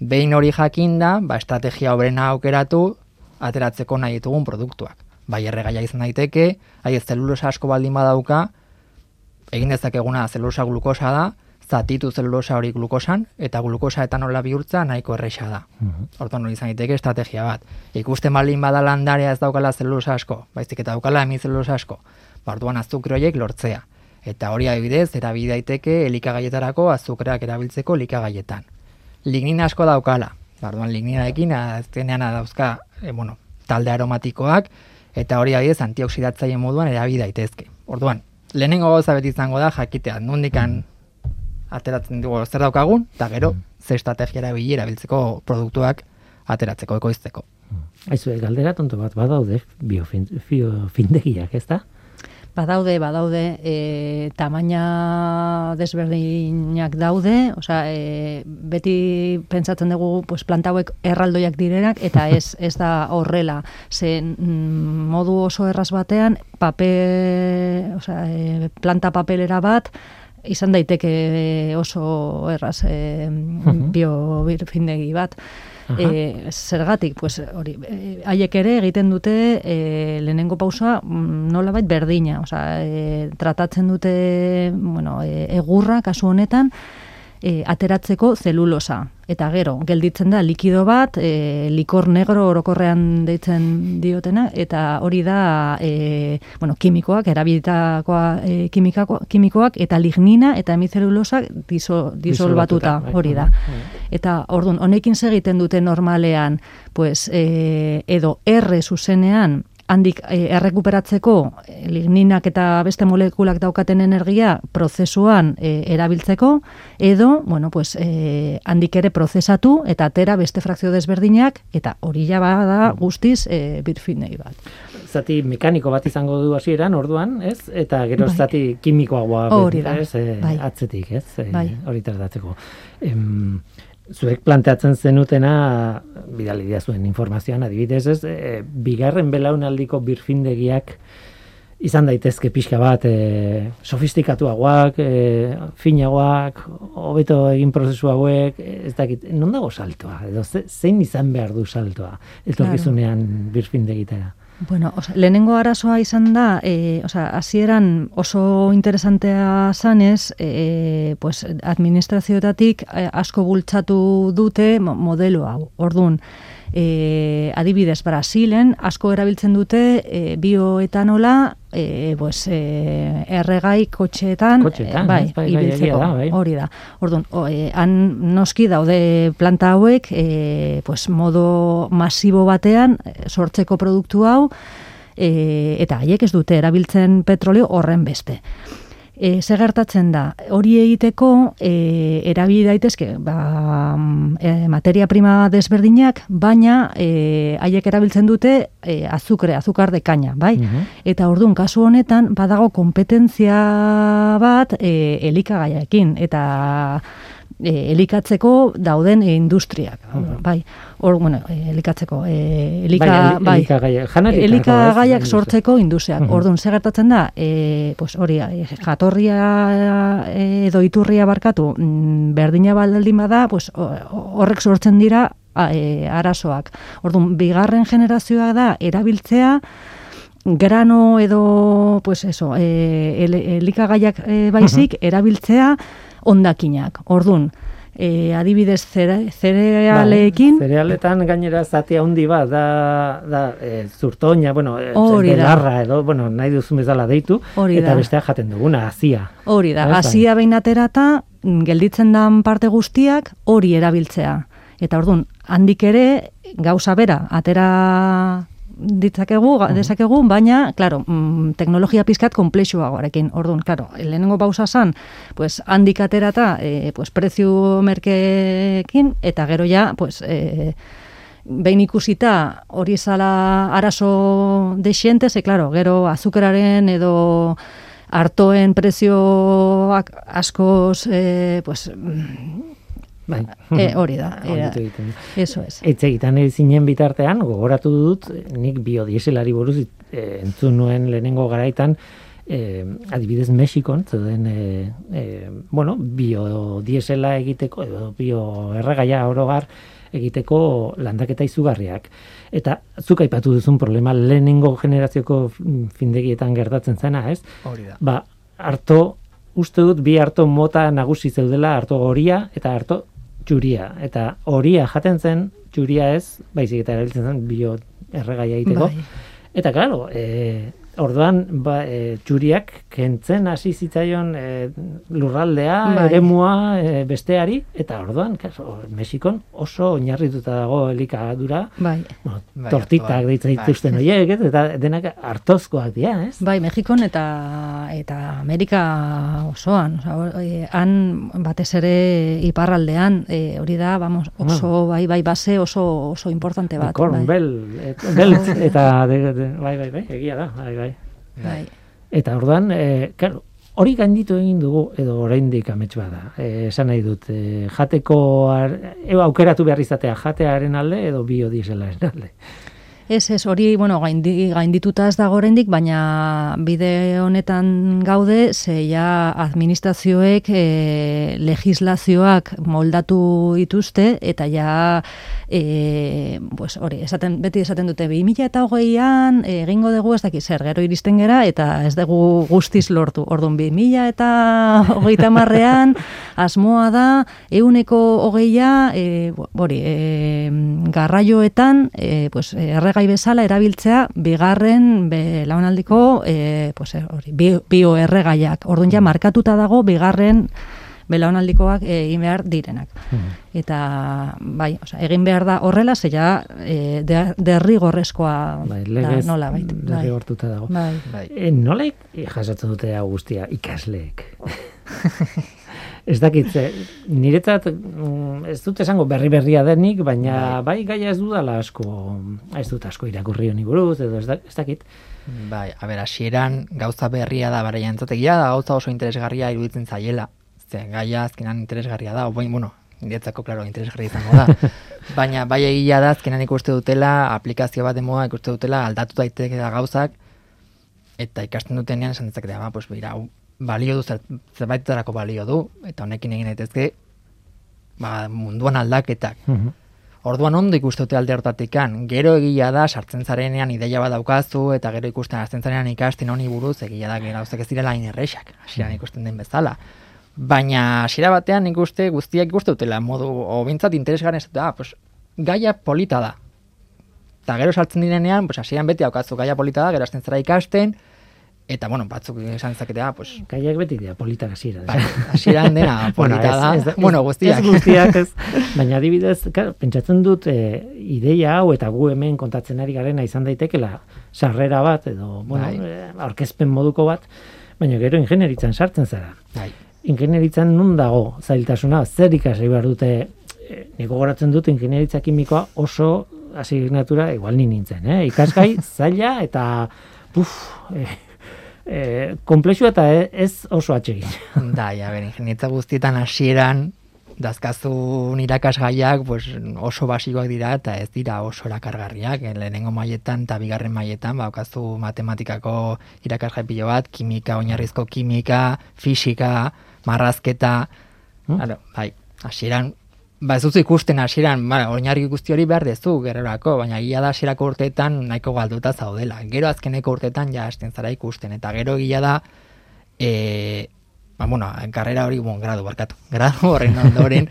Behin hori jakinda, ba, estrategia hoberena aukeratu, ateratzeko nahi ditugun produktuak. Bai erregaia izan daiteke, hai zelulosa asko baldin badauka, egin dezakeguna zelulosa glukosa da, zatitu zelulosa hori glukosan, eta glukosa etanola bihurtza nahiko erresa da. Orduan hori izan daiteke estrategia bat. Ikusten balin bada landarea ez daukala zelulosa asko, baizik eta daukala hemizelulosa asko. Ba, orduan azukre horiek lortzea. Eta hori adibidez, erabili daiteke elikagaietarako azukreak erabiltzeko elikagaietan. Lignina asko daukala. Ba, orduan ligninarekin azkenean dauzka, e, bueno, talde aromatikoak, eta hori adibidez antioxidatzaile moduan erabili daitezke. Orduan, lehenengo gauza beti izango da jakitea nondikan ateratzen dugu zer daukagun, eta gero, ze estrategia erabili erabiltzeko produktuak ateratzeko, ekoizteko. Aizu, galdera tonto bat badaude biofin, biofindegiak, ez da? Badaude, badaude, e, tamaina desberdinak daude, osea, e, beti pentsatzen dugu pues, planta hauek erraldoiak direnak, eta ez ez da horrela. Ze mm, modu oso erraz batean, pape, osea, e, planta papelera bat, izan daiteke oso erraz e, biofindegi bat. E, zergatik, pues, hori, e, haiek ere egiten dute e, lehenengo pausa mm, nolabait berdina, osea, e, tratatzen dute, bueno, e, egurra kasu honetan, e, ateratzeko zelulosa. Eta gero, gelditzen da likido bat, e, likor negro orokorrean deitzen diotena, eta hori da e, bueno, kimikoak, erabilitakoa e, kimikoak, eta lignina eta hemizelulosak diso, disolbatuta, hori da. Eta ordun honekin segiten dute normalean, pues, e, edo R zuzenean, handik e, errekuperatzeko e, ligninak eta beste molekulak daukaten energia prozesuan e, erabiltzeko edo, bueno, pues, e, handik ere prozesatu eta atera beste frakzio desberdinak eta hori ja da guztiz e, bitfinei bat. Zati mekaniko bat izango du hasieran orduan, ez? Eta gero bai. zati kimikoagoa hori da, ez? E, bai. atzetik, ez? E, bai. Hori tratatzeko. Em, zuek planteatzen zenutena bidali zuen informazioan adibidez ez e, bigarren belaunaldiko birfindegiak izan daitezke pixka bat e, sofistikatuagoak, e, finagoak, hobeto egin prozesu hauek, ez dakit, non dago saltoa? Edo zein izan behar du saltoa? Etorkizunean claro. Bueno, oza, lehenengo arazoa izan da, e, oza, hasieran oso interesantea zanez, e, pues, administrazioetatik e, asko bultzatu dute modelo hau. Orduan, e, adibidez Brasilen asko erabiltzen dute e, bioetanola e, pues, e, erregai kotxeetan, kotxeetan bai, bai, ibiltzeko, da, bai. hori da. Orduan, o, e, han noski daude planta hauek e, pues, modo masibo batean sortzeko produktu hau, e, eta haiek ez dute erabiltzen petrolio horren beste e, ze gertatzen da, hori egiteko e, erabili daitezke ba, e, materia prima desberdinak, baina e, haiek erabiltzen dute e, azukre, azukar dekaina, bai? Mhm. Eta orduan, kasu honetan, badago kompetentzia bat e, elikagaiaekin, eta e, elikatzeko dauden industriak, bai. Hor, bueno, e, elikatzeko, e, elika, bai, elikagaiak sortzeko industriak. Uh Orduan, gertatzen da, e, pues, hori, e, jatorria e, edo iturria barkatu, mm, berdina baldin bada, pues, horrek sortzen dira e, arazoak. Orduan, bigarren generazioa da, erabiltzea, grano edo pues eso, eh, elikagaiak e, baizik erabiltzea ondakinak. Ordun, e, adibidez zere, zerealeekin... Ba, zerealetan gainera zati handi bat, da, da e, zurtoina, bueno, e, belarra edo, bueno, nahi duzun bezala deitu, Hori eta bestea jaten duguna, azia. Hori da, azia behin aterata, gelditzen dan parte guztiak, hori erabiltzea. Eta ordun handik ere, gauza bera, atera ditzakegu, dezakegu, baina, claro, mm, teknologia pizkat komplexuagoarekin. Orduan, claro, lehenengo pausa san, pues handik aterata, eh, pues prezio merkeekin eta gero ja, pues eh, behin ikusita hori zala arazo de ze claro, gero azukeraren edo hartoen prezioak askoz eh, pues Bai. E, hori da. Era, eso es. Etxe egiten zinen bitartean, gogoratu dut, nik biodieselari buruz e, entzun nuen lehenengo garaitan, e, adibidez Mexikon, zuden, e, e, bueno, biodiesela egiteko, edo bioerregaia orogar egiteko landaketa izugarriak. Eta zuk aipatu duzun problema lehenengo generazioko findegietan gertatzen zena, ez? Hori da. Ba, harto uste dut bi harto mota nagusi zeudela harto goria eta harto txuria. Eta horia jaten zen, txuria ez, baizik eta erabiltzen zen bio erregaia egiteko. Bai. Eta claro, e, orduan ba, e, txuriak kentzen hasi zitzaion e, lurraldea, Bai. eremua e, besteari, eta orduan, claro, Mexikon oso oinarrituta dago elikadura, Bai. bueno, Bai, tortitak deitzen Bai. dituzten horiek, ez? eta denak hartozkoak dira, ez? Bai, Mexikon eta eta Amerika osoan, osea, hor, eh, han batez ere iparraldean, eh, hori da, vamos, oso bai bai base oso oso importante bat. Corn, bai. bel, e, beltz, eta de, de, bai, bai, bai, egia da, bai, bai. Bai. Eta orduan, e, claro, hori gainditu egin dugu, edo oraindik amets bada. E, esan nahi dut, e, jateko, ar, e, aukeratu behar izatea jatearen alde edo biodieselaren alde. Ez, ez, hori, bueno, gaindi, gaindituta ez dago oraindik, baina bide honetan gaude, ze ja administrazioek e, legislazioak moldatu dituzte, eta ja, e, pues, hori, esaten, beti esaten dute, 2000 eta hogeian, e, egingo dugu ez dakit zer, gero iristen gera, eta ez dugu guztiz lortu. Orduan, 2000 eta hogeita marrean, asmoa da, euneko hogeia, e, hori, e, garraioetan, e, pues, erregai bezala erabiltzea, bigarren belaunaldiko, e, pues, eh, hori, bio, bioerregaiak. Orduan ja, markatuta dago, bigarren belaunaldikoak eh, egin behar direnak. Eta, bai, osea, egin behar da horrela, ze ja, e, de, derrigorrezkoa Bai, da, legez nola, bai. bai. derrigortuta dago. Bai. Bai. E, nola jasatzen dute hau guztia ikasleek? ez dakit, niretzat mm, ez dut esango berri berria denik, baina bai, gaia ez dudala asko, ez dut asko irakurri honi buruz, edo ez, da, ez dakit. Bai, a ber, hasieran gauza berria da baraia entzategia, da gauza oso interesgarria iruditzen zaiela. Ze, gaia azkenan interesgarria da, obain, bueno, niretzako, klaro, interesgarria izango da. Baina, bai egia da, azkenan ikuste dutela, aplikazio bat demoa ikuste dutela, aldatu daiteke da gauzak, eta ikasten dutenean esan dezakete, ba, pues, beira, hau balio du, zer- zerbaitetarako balio du, eta honekin egin daitezke, ba, munduan aldaketak. Mhm. Orduan ondo ikuste dute alde hortatikan. Gero egia da, sartzen zarenean ideia bat daukazu, eta gero ikusten hasten zarenean ikasten honi buruz, egia da, gero ez direla hain errexak, hasieran ikusten den bezala. Baina hasiera batean ikuste guztiak ikuste dutela, modu, obintzat interesgarren ez da, ah, pues, gaia polita da. Eta gero sartzen direnean, pues, hasieran beti daukazu gaia polita da, gero hasten zara ikasten, eta, bueno, batzuk esan dezakete, ah, pues, Kaiak beti dira politak hasiera. bai, hasieran dena polita da, ez- ez- bueno, guztiak. Ez guztiak, ez. Baina adibidez, claro, pentsatzen dut e, ideia hau eta gu hemen kontatzen ari garena izan daitekela sarrera bat edo, bueno, Bai. eh, aurkezpen moduko bat, baina gero ingenieritzan sartzen zara. Bai, Ingenieritzan nun dago zailtasuna, zer ikasi behar dute, e, niko goratzen dut ingenieritza kimikoa oso asignatura, igual ni nintzen, eh? ikasgai zaila eta puf, e, e, komplexua eta ez oso atsegin. Da, ja, ber, ingenietza guztietan hasieran dazkazun irakasgaiak pues, oso basikoak dira eta ez dira oso erakargarriak. Eh, Lehenengo mailetan eta bigarren mailetan baukazu matematikako irakasgai pilo bat, kimika, oinarrizko kimika, fisika, marrazketa, Hmm. claro, bai, hasieran Ba, ez ikusten hasieran, ba, oinarri guzti hori behar dezu gerorako, baina gila da hasierako urteetan nahiko galduta zaudela. Gero azkeneko urteetan ja hasten zara ikusten, eta gero gila da, e, ba, bueno, karrera hori, bon, gradu, barkatu, gradu horren ondoren,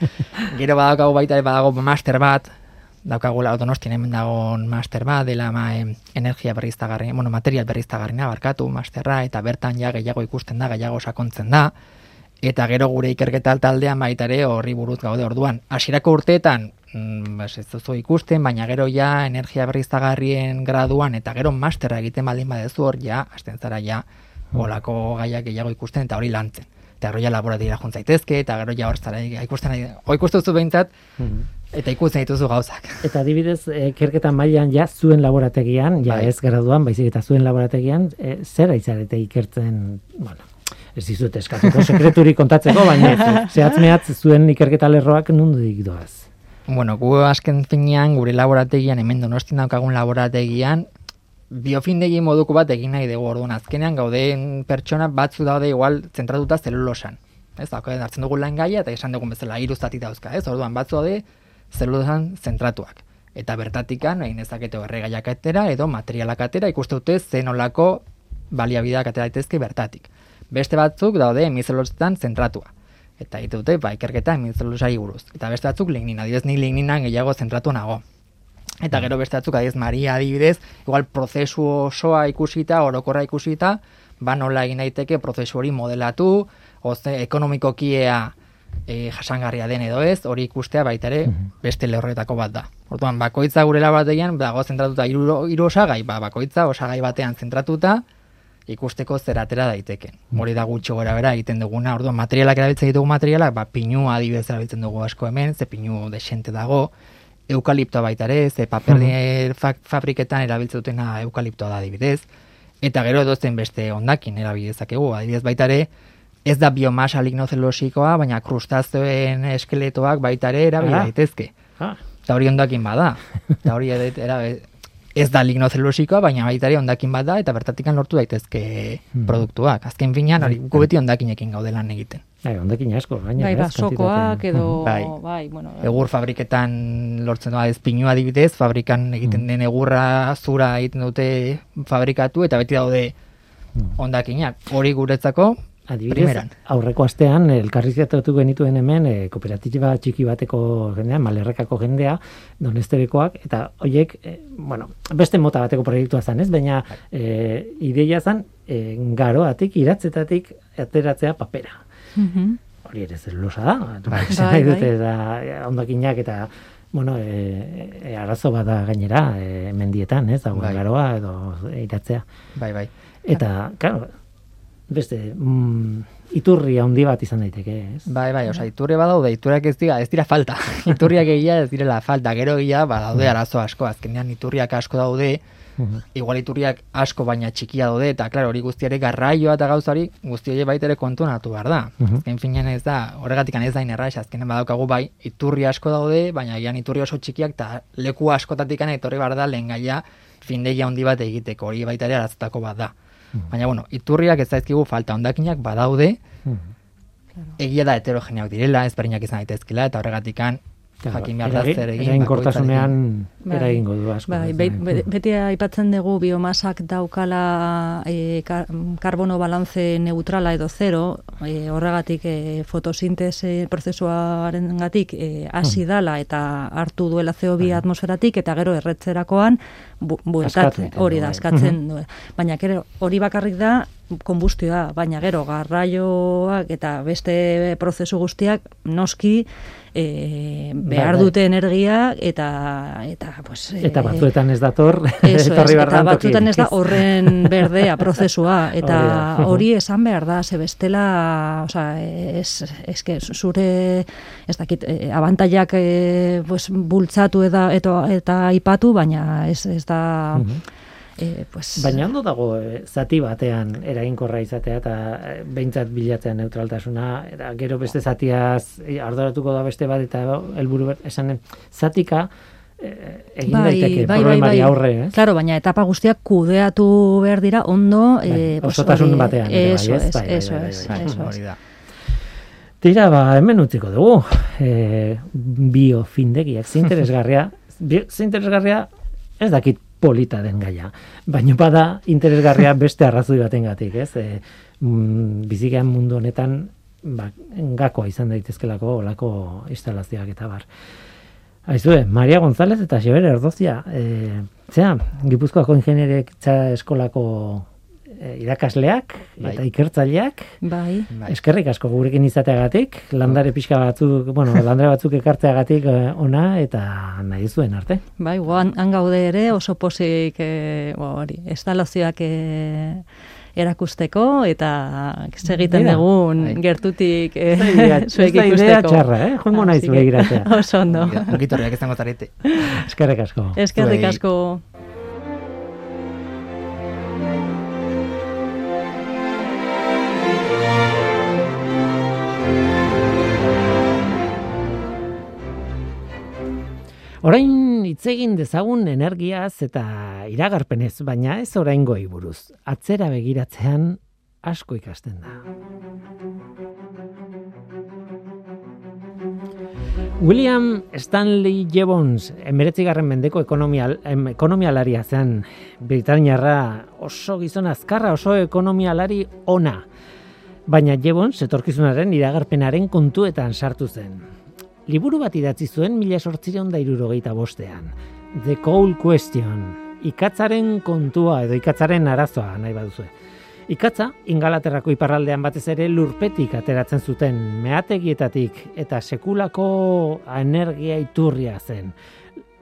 gero badaukagu baita badago master bat, daukagula donostian hemen dago master bat, dela ma, em, energia berriztagarri, bueno, material berriztagarrina barkatu, masterra, eta bertan ja gehiago ikusten da, gehiago sakontzen da, eta gero gure ikerketa taldean baita ere horri buruz gaude orduan. Hasierako urteetan mm, bas, ez duzu ikusten, baina gero ja energia berriztagarrien graduan eta gero masterra egiten baldin badezu hor ja, hasten zara ja, olako gaiak gehiago ikusten eta hori lantzen. Eta gero ja laboratira juntzaitezke, eta gero ja hor zara ikusten, hori ikusten duzu behintzat, eta ikusten dituzu gauzak. Eta adibidez, eh, ikerketa mailan ja zuen laborategian, ja Bai. ez graduan, baizik eta zuen laborategian, e, zer aizarete ikertzen, bueno, ez dizut eskatuko sekreturik kontatzeko, baina zehatz mehatz zuen ikerketa lerroak nundik doaz. Bueno, gu azken finean gure laborategian, hemen donostin daukagun laborategian, biofindegi moduko bat egin nahi dugu orduan azkenean gauden pertsona batzu daude igual zentratuta zelulosan. Ez, dauka, hartzen dugu lan gaia eta esan dugun bezala hiru zati dauzka, ez? Orduan batzu daude zelulosan zentratuak. Eta bertatikan egin dezakete erregaiak atera edo materialak atera ikuste dute zen olako baliabideak atera daitezke bertatik. Beste batzuk daude hemizelulosetan zentratua. Eta egite dute, ba, ikerketa hemizelulosari buruz. Eta beste batzuk lignina, adibidez ni ligninan gehiago zentratu nago. Eta gero beste batzuk, adibidez, Maria adibidez, igual prozesu osoa ikusita, orokorra ikusita, ba nola egin daiteke prozesu hori modelatu, oze, ekonomikoki ea e, jasangarria den edo ez, hori ikustea baita ere beste lehorretako bat da. Orduan, bakoitza gurela batean, dago zentratuta hiru hiru osagai, ba, bakoitza osagai batean zentratuta, ikusteko zer atera daiteken. Hori da gutxo gora bera egiten duguna. Orduan, materialak erabiltzen ditugu materialak, ba, pinu adibidez erabiltzen dugu asko hemen, ze pinu desente dago, eukaliptoa baita ere, ze paper fa fabriketan erabiltzen dutena eukaliptoa da adibidez, eta gero edozen beste ondakin erabiltzakegu, adibidez baita ere, ez da biomasa lignozelosikoa, baina krustazioen eskeletoak baita ere erabili daitezke. Ah, Eta hori ondakin bada. Eta hori era, ez da lignozelosikoa, baina baita ere ondakin bat da, eta bertatikan lortu daitezke Hmm. produktuak. Azken finean, hori gu beti ondakinekin gaude lan egiten. bai, ondekin asko, gainera. Bai, basokoak edo, Bai. bai, bueno, Egur fabriketan lortzen da ez pinu adibidez, fabrikan egiten den egurra zura egiten dute fabrikatu, eta beti daude ondakinak. Hori guretzako, Adibidez, primeran. aurreko astean elkarrizketatu genituen hemen e, kooperatiba txiki bateko jendea, malerrekako jendea, donesterekoak, eta hoiek, e, bueno, beste mota bateko proiektua zen, ez? Baina e, ideia zen e, garoatik, iratzetatik ateratzea papera. Mhm. Hori ere zelulosa da, Bai. Bai, nahi dute, bai. da, ondakinak eta bueno, e, e, arazo bat da gainera, e, mendietan, ez, dagoen Bai. garoa edo iratzea. bai, bai. Eta, claro, beste, mm, iturri handi bat izan daiteke, ez? Bai, bai, osea, iturri badaude, iturriak ez dira, ez dira falta. Iturriak egia ez direla falta, gero egia badaude arazo asko, azkenean iturriak asko daude, Mhm. igual iturriak asko baina txikia daude, eta claro, hori guztiare garraioa eta gauza hori guzti hori baita ere kontuan hartu behar da. Mhm. Azken finean ez da, horregatik ez da inerra, azkenen badaukagu bai, iturri asko daude, baina gian iturri oso txikiak eta leku askotatik etorri behar da lehen gaia findegia handi bat egiteko, hori baita ere araztako bat da. Baina, bueno, iturriak ez zaizkigu falta ondakinak badaude, Mhm. egia da heterogeneak direla, ezberdinak izan daitezkela, eta horregatikan jakin behar da zer egin. Eraginkortasunean Bai. eragingo du asko. Bai, ez be, da. be- beti aipatzen dugu biomasak daukala e, kar, karbono balantze neutrala edo zero, e, horregatik e, fotosintese prozesuaren gatik e, hasi dala eta hartu duela CO2 atmosferatik eta gero erretzerakoan bu, bueltatzen, hori da, bai. askatzen du. Baina gero hori bakarrik da konbustioa, baina gero garraioak eta beste prozesu guztiak noski e, behar bai. dute energia eta eta pues Eta eh, batzuetan ez dator, Eso etorri es, eta den batzutan ez da horren berdea prozesua eta Hori esan behar da ze bestela, osea, es es que zure ez dakit eh, abantaiak eh, pues bultzatu eta eta, eta aipatu baina ez ez da Mhm. Eh, pues Baina ondo dago eh, zati batean eraginkorra izatea eta eh, behintzat bilatzea neutraltasuna, eta gero beste zatiaz eh, arduratuko da beste bat eta helburu ber- esan zatika eh, egin daiteke problemari aurre, ez? Claro, baina etapa guztiak kudeatu behar dira ondo, Bai, eh, pues osotasun batean bai, Eso ez? es, Bai, bai, eso bai, es, bai, bai. eso. Tira, ba, hemen utziko dugu. E, biofindegiak, zinteresgarria. Bi- Zinteresgarria ez dakit polita den gaia. Baina bada interesgarria beste arrazoi batengatik, ez? E, mm, bizikean mundu honetan ba, gakoa izan daitezkelako olako instalazioak eta bar. Aizue, Maria González eta Xeber Erdozia, e, zera, Gipuzkoako ingenieritza eskolako irakasleak Bai. eta ikertzaileak, Bai. Bai. Eskerrik asko gurekin izateagatik, landare pixka batzuk, bueno, landare batzuk ekartzeagatik eh, ona eta nahi zuen arte. Bai, guan, han gaude ere oso posik e, hori, instalazioak e, erakusteko eta segiten dugun bai. gertutik e, zuek da idea ikusteko. txarra, eh? Joango naiz zure. Oso ondo. Ongitorriak izango zarete. Eskerrik asko. Eskerrik Zuei. asko. Orain hitz egin dezagun energiaz eta iragarpenez, baina ez oraingoi buruz. Atzera begiratzean asko ikasten da. William Stanley Jevons, emeretzigarren mendeko ekonomia, em, ekonomialaria zen, Britaniarra oso gizon azkarra, oso ekonomialari ona. Baina Jebon zetorkizunaren iragarpenaren kontuetan sartu zen. Liburu bat idatzi zuen mila sortzireon da irurogeita bostean. The Coal Question. Ikatzaren kontua edo ikatzaren arazoa nahi baduzue. Ikatza, ingalaterrako iparraldean batez ere lurpetik ateratzen zuten, meategietatik eta sekulako energia iturria zen.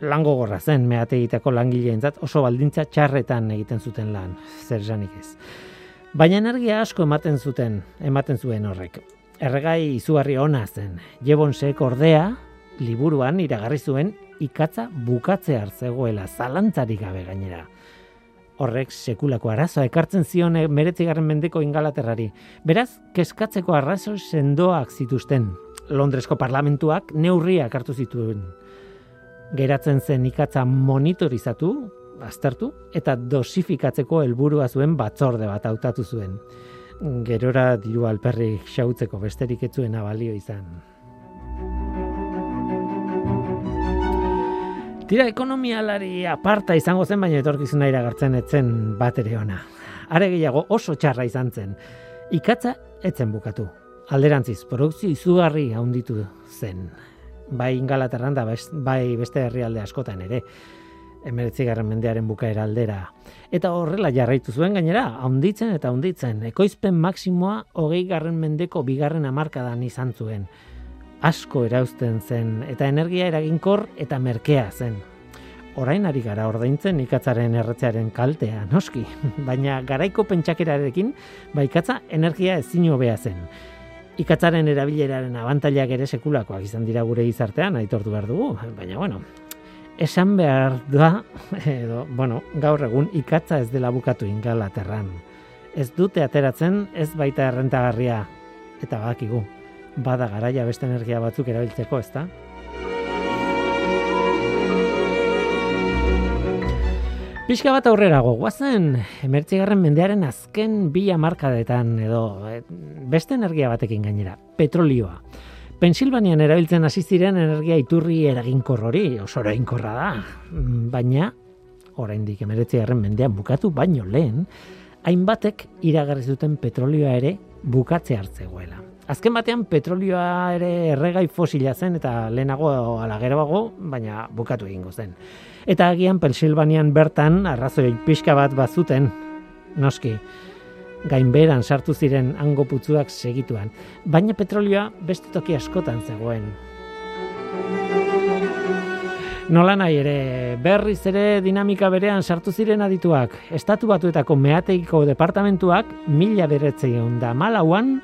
Lango gorra zen, meategitako langileentzat oso baldintza txarretan egiten zuten lan, zer ez. Baina energia asko ematen zuten, ematen zuen horrek. Erregai izugarri ona zen. Jebonsek ordea, liburuan iragarri zuen ikatza bukatze hartzegoela zalantzarik gabe gainera. Horrek sekulako arazoa ekartzen zion meretzigarren mendeko ingalaterrari. Beraz, keskatzeko arrazo sendoak zituzten. Londresko parlamentuak neurriak hartu zituen. Geratzen zen ikatza monitorizatu, aztertu, eta dosifikatzeko helburua zuen batzorde bat hautatu zuen. Gerora diru alperrik xautzeko besterik etzuen abalio izan. Tira ekonomialari aparta izango zen, baina etorkizuna iragartzen etzen bat ere ona. Are gehiago oso txarra izan zen. Ikatza etzen bukatu. Alderantziz, produkzio izugarri haunditu zen. Bai ingalaterran da, bai beste herrialde askotan ere. Emeretzi garren mendearen bukaera aldera. Eta horrela jarraitu zuen gainera, haunditzen eta haunditzen. Ekoizpen maksimoa hogei garren mendeko bigarren amarkadan izan zuen asko erauzten zen eta energia eraginkor eta merkea zen. Orain ari gara ordaintzen ikatzaren erretzearen kaltea, noski, baina garaiko pentsakerarekin baikatza energia ezin hobea zen. Ikatzaren erabileraren abantailak ere sekulakoak izan dira gure gizartean, aitortu behar dugu, baina bueno, esan behar da, edo, bueno, gaur egun ikatza ez dela bukatu ingalaterran. Ez dute ateratzen, ez baita errentagarria, eta bakigu, bada garaia beste energia batzuk erabiltzeko, ezta? Pixka bat aurrerago, guazen, emertzigarren mendearen azken bi markadetan edo eh, beste energia batekin gainera, petrolioa. Pensilvanian erabiltzen hasi ziren energia iturri eraginkor hori, oso eraginkorra da, baina oraindik emeretzigarren mendean bukatu baino lehen, hainbatek iragarri zuten petrolioa ere bukatze hartzegoela. Azken batean petrolioa ere erregai fosila zen eta lehenago ala geroago, baina bukatu egingo zen. Eta agian Pensilvanian bertan arrazoi pixka bat bazuten, noski, gainberan sartu ziren hango putzuak segituan, baina petrolioa beste toki askotan zegoen. Nola nahi ere, berriz ere dinamika berean sartu ziren adituak, estatu batuetako meateiko departamentuak mila beretzeion da malauan,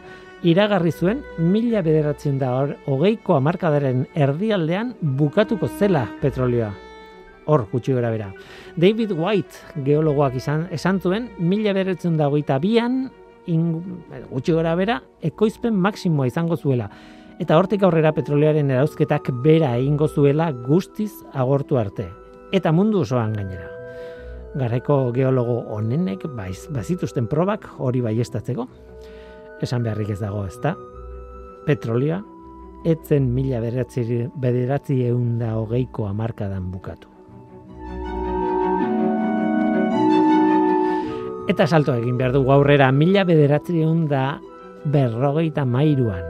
iragarri zuen mila bederatzen da hogeiko amarkadaren erdialdean bukatuko zela petrolioa. Hor, gutxi gara bera. David White geologoak izan, esan zuen, mila bederatzen da hogeita bian, gutxi gara bera, ekoizpen maksimoa izango zuela. Eta hortik aurrera petrolioaren erauzketak bera egingo zuela guztiz agortu arte. Eta mundu osoan gainera. Garaiko geologo onenek baiz, bazituzten probak hori baiestatzeko esan beharrik ez dago, ezta? Petrolioa, etzen mila bederatzi, bederatzi eunda hogeiko amarkadan bukatu. Eta salto egin behar dugu aurrera, mila bederatzi eunda berrogeita mairuan.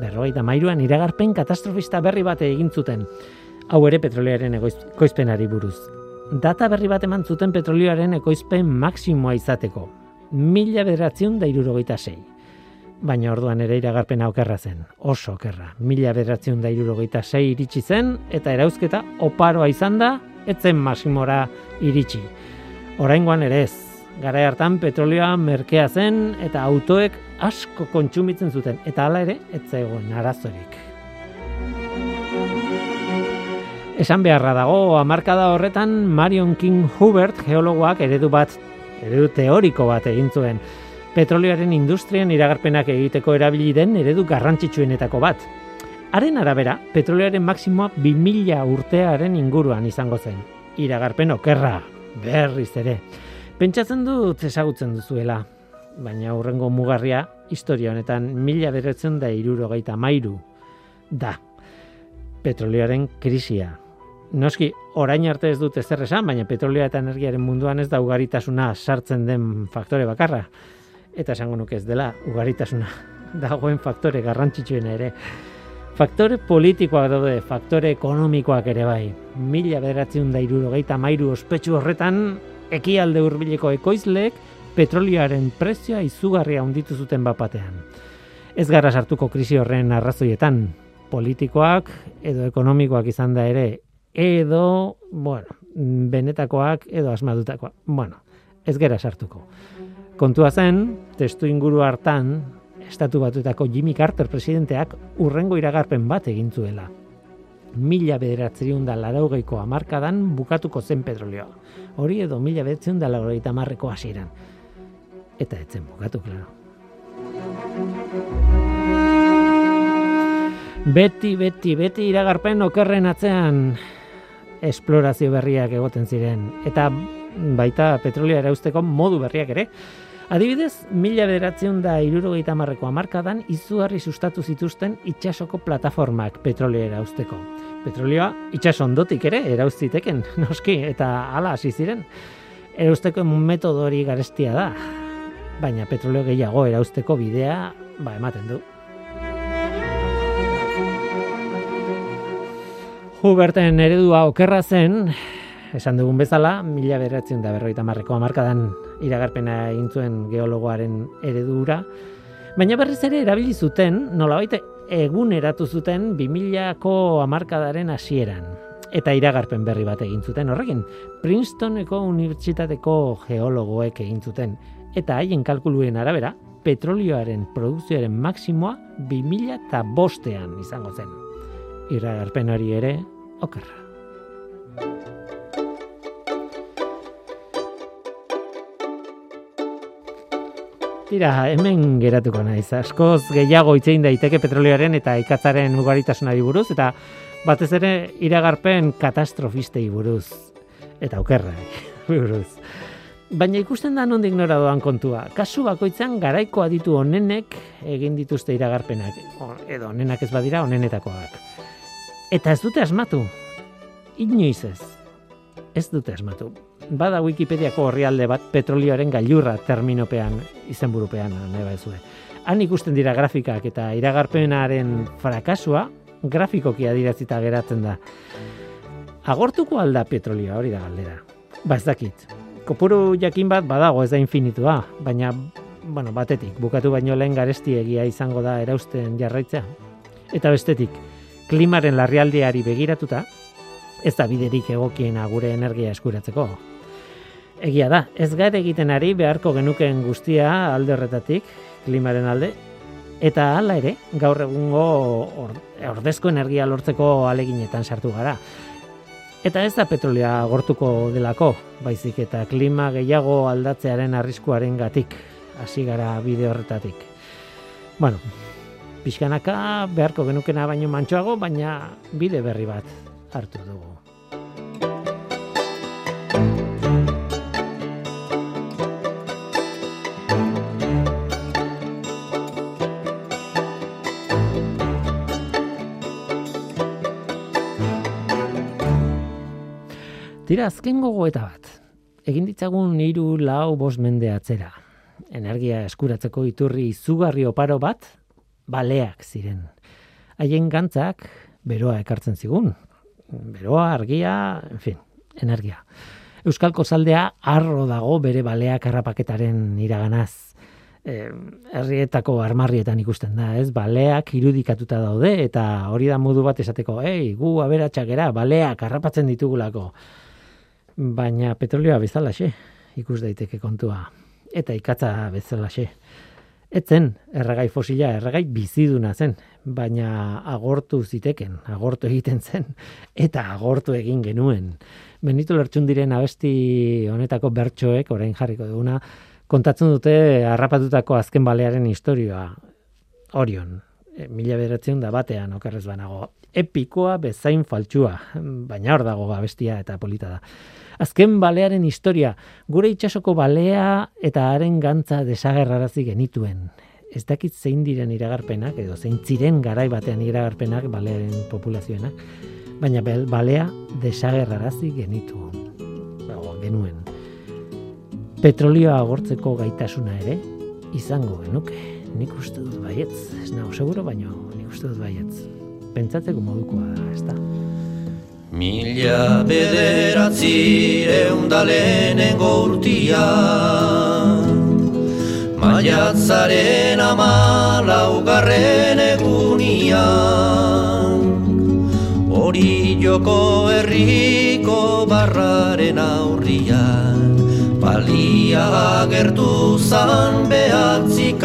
Berrogeita mairuan iragarpen katastrofista berri bate egin zuten. Hau ere petroliaren ekoizpenari buruz. Data berri bat eman zuten petrolioaren ekoizpen maksimoa izateko. Mila bederatziun da irurogeita sei baina orduan ere iragarpena okerra zen, oso okerra. Mila bederatziun da irurogeita sei iritsi zen, eta erauzketa oparoa izan da, etzen masimora iritsi. Oraingoan ere ez, gara hartan petrolioa merkea zen, eta autoek asko kontsumitzen zuten, eta hala ere, ez egon arazorik. Esan beharra dago, amarkada horretan Marion King Hubert geologoak eredu bat, eredu teoriko bat egin zuen, petrolioaren industrian iragarpenak egiteko erabili den eredu garrantzitsuenetako bat. Haren arabera, petrolioaren maksimoa 2000 urtearen inguruan izango zen. Iragarpen okerra, berriz ere. Pentsatzen dut ezagutzen duzuela, baina aurrengo mugarria historia honetan mila beretzen da irurogeita mairu. Da, petrolioaren krisia. Noski, orain arte ez dut ezer esan, baina petrolioa eta energiaren munduan ez da ugaritasuna sartzen den faktore bakarra eta esango nuke ez dela ugaritasuna dagoen faktore garrantzitsuena ere. Faktore politikoak daude, faktore ekonomikoak ere bai. Mila bederatzen da irurogeita mairu ospetsu horretan, ekialde hurbileko ekoizleek petrolioaren prezioa izugarria hunditu zuten bapatean. Ez gara sartuko krisi horren arrazoietan, politikoak edo ekonomikoak izan da ere, edo, bueno, benetakoak edo asmadutakoak. Bueno, ez gara sartuko. Kontua zen, testu inguru hartan, estatu batuetako Jimmy Carter presidenteak urrengo iragarpen bat egin zuela. Mila bederatzeriun da laraugeiko amarkadan bukatuko zen petrolioa. Hori edo mila bederatzeriun da laraugeita marreko hasieran. Eta etzen bukatu, klaro. Beti, beti, beti iragarpen okerren atzean esplorazio berriak egoten ziren. Eta baita petrolioa erauzteko modu berriak ere. Adibidez, mila bederatzen da irurogeita marreko amarkadan izugarri sustatu zituzten itxasoko plataformak petrolea usteko. Petrolioa itxas ondotik ere erauztiteken, noski, eta hala hasi ziren. Erauzteko metodo hori garestia da, baina petroleo gehiago erauzteko bidea ba, ematen du. Huberten eredua okerra zen, esan dugun bezala, mila beratzen da berroita marreko amarkadan iragarpena egin zuen geologoaren eredura, baina berriz ere erabili zuten, nolabait egun eratu zuten 2000ko amarkadaren hasieran eta iragarpen berri bat egin zuten horrekin. Princetoneko unibertsitateko geologoek egin zuten eta haien kalkuluen arabera, petrolioaren produkzioaren maksimoa 2000 eta bostean izango zen. Iragarpen hori ere, okerra. Tira, hemen geratuko naiz. Askoz gehiago itzein daiteke petrolioaren eta ikatzaren ugaritasunari buruz, eta batez ere iragarpen katastrofistei buruz. Eta okerra, buruz. Baina ikusten da nondik nora doan kontua. Kasu bakoitzan garaiko aditu onenek egin dituzte iragarpenak. Edo onenak ez badira onenetakoak. Eta ez dute asmatu. Inoiz ez. Ez dute asmatu bada Wikipediako orrialde bat petrolioaren gailurra terminopean izenburupean neba ezue. Han ikusten dira grafikak eta iragarpenaren frakasua grafikoki adirazita geratzen da. Agortuko alda petrolioa hori da galdera. Ba ez dakit. Kopuru jakin bat badago ez da infinitua, baina bueno, batetik, bukatu baino lehen garesti egia izango da erausten jarraitzea. Eta bestetik, klimaren larrialdiari begiratuta, ez da biderik egokiena gure energia eskuratzeko. Egia da, ez gara egiten ari beharko genukeen guztia alde horretatik, klimaren alde, eta hala ere, gaur egungo ordezko energia lortzeko aleginetan sartu gara. Eta ez da petrolea gortuko delako, baizik eta klima gehiago aldatzearen arriskuaren gatik, hasi gara bide horretatik. Bueno, pixkanaka beharko genukena baino mantxoago, baina bide berri bat hartu dugu. Tira, azken gogoeta bat. Egin ditzagun hiru lau bost mende atzera. Energia eskuratzeko iturri izugarri oparo bat, baleak ziren. Haien gantzak, beroa ekartzen zigun. Beroa, argia, en fin, energia. Euskalko zaldea arro dago bere baleak harrapaketaren iraganaz. Herrietako armarrietan ikusten da, ez? Baleak irudikatuta daude eta hori da modu bat esateko, ei, gu aberatxakera, baleak harrapatzen ditugulako. Baina petrolioa bezalaxe ikus daiteke kontua. Eta ikatza bezalaxe. Etzen erregai fosila erregai biziduna zen baina agortu ziteken agortu egiten zen eta agortu egin genuen. Benito Lertxundiren abesti honetako bertsoek orain jarriko duguna kontatzen dute harrapatutako azken balearen historia Orion e, mila beratzen da batean okerrez banago epikoa bezain faltsua baina hor dago abestia eta polita da azken balearen historia, gure itxasoko balea eta haren gantza desagerrarazi genituen. Ez dakit zein diren iragarpenak, edo zein ziren garai batean iragarpenak balearen populazioenak, baina bel, balea desagerrarazi genitu. Bago, genuen. Petrolioa agortzeko gaitasuna ere, izango genuke. Nik uste dut baietz, ez nago seguro, baino nik uste dut baietz. Pentsatzeko modukoa da, ez da? Mila bederatzi eundalenengo urtia Maiatzaren ama laugarren egunia Hori joko herriko barraren aurrian Balia agertu zan behatzik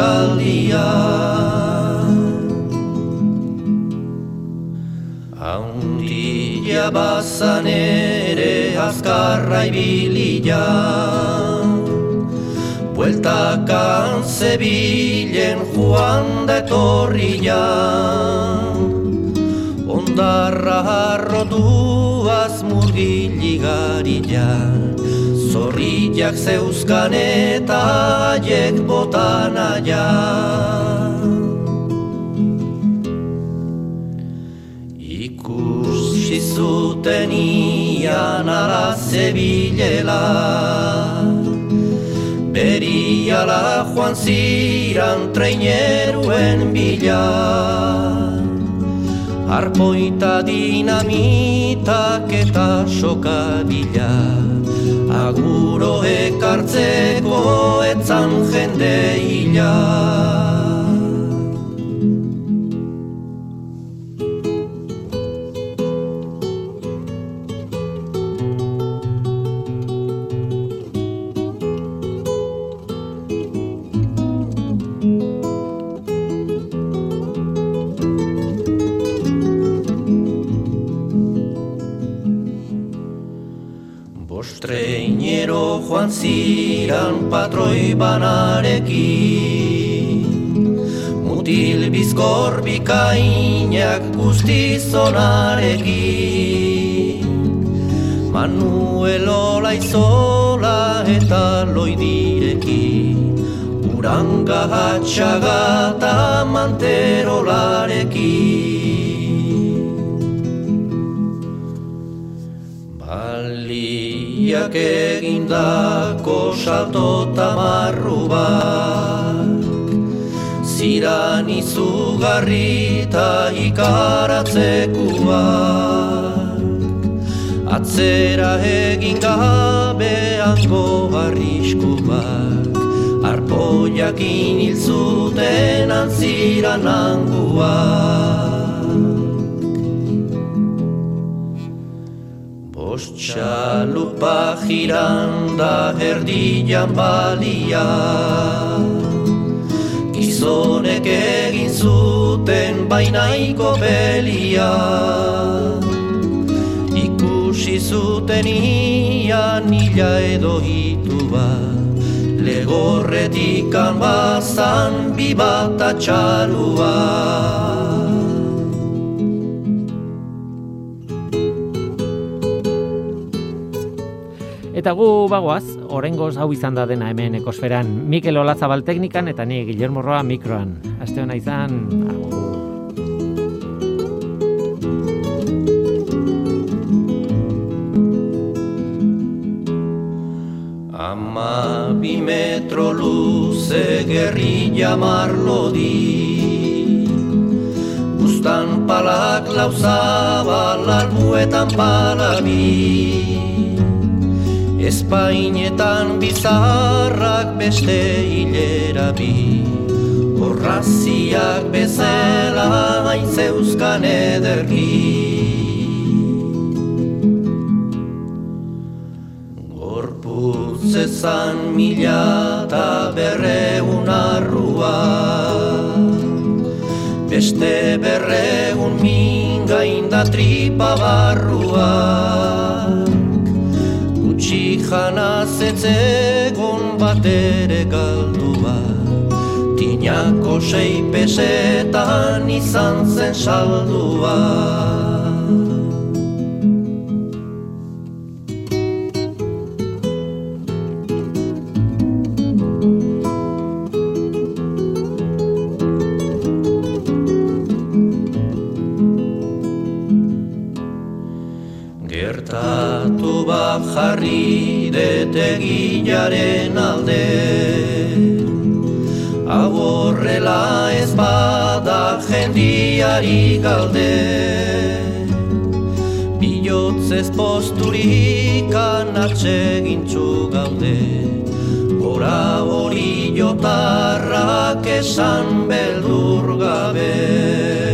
Ia bazan ere azkarra ibilia. Bueltakan zebilen joan da etorria. Ondarra harrotuaz murgiligarila Zorriak zeuzkan eta aiek botan zuten ian ala zebilela. Beriala joan ziran treineruen bila Arpoita dinamitak eta soka bila. Aguro ekartzeko etzan jende hilar joan ziran patroi banarekin. Mutil bizkor bikainak guztizonarekin Manuel Ola eta loidirekin. Uranga hatxaga eta manterolarekin Baliak egindako salto tamarru bat. Ziran izugarri eta ikaratzeku Atzera egin gabeango arrisku bat. Arpoiak inilzuten antziran anguak Txalupa giranda erdian balia. Gizonek egin zuten bainaiko belia. Ikusi zuten ian nila edo hitu bat Legorretik anbazan bibata txalua Eta gu bagoaz, orengoz hau izan da dena hemen ekosferan. Mikel Olazabal teknikan eta ni Guillermo Roa mikroan. Aste hona izan, Ama bi metro luze gerri jamarlo di Bustan palak lauzabal albuetan palabi Espainetan bizarrak beste hilera bi. Horraziak bezala hain zeuzkan ederki. Gorputz ezan mila eta berreun arrua. Beste berreun minga inda tripa barrua jana zetzegon bat ere galdua Tinako sei pesetan izan zen saldua jarri detegilaren alde. Hau horrela ez bada jendiari galde. Bilotzez posturik anatsegintzu gaude. Gora hori jotarrak esan beldur gabe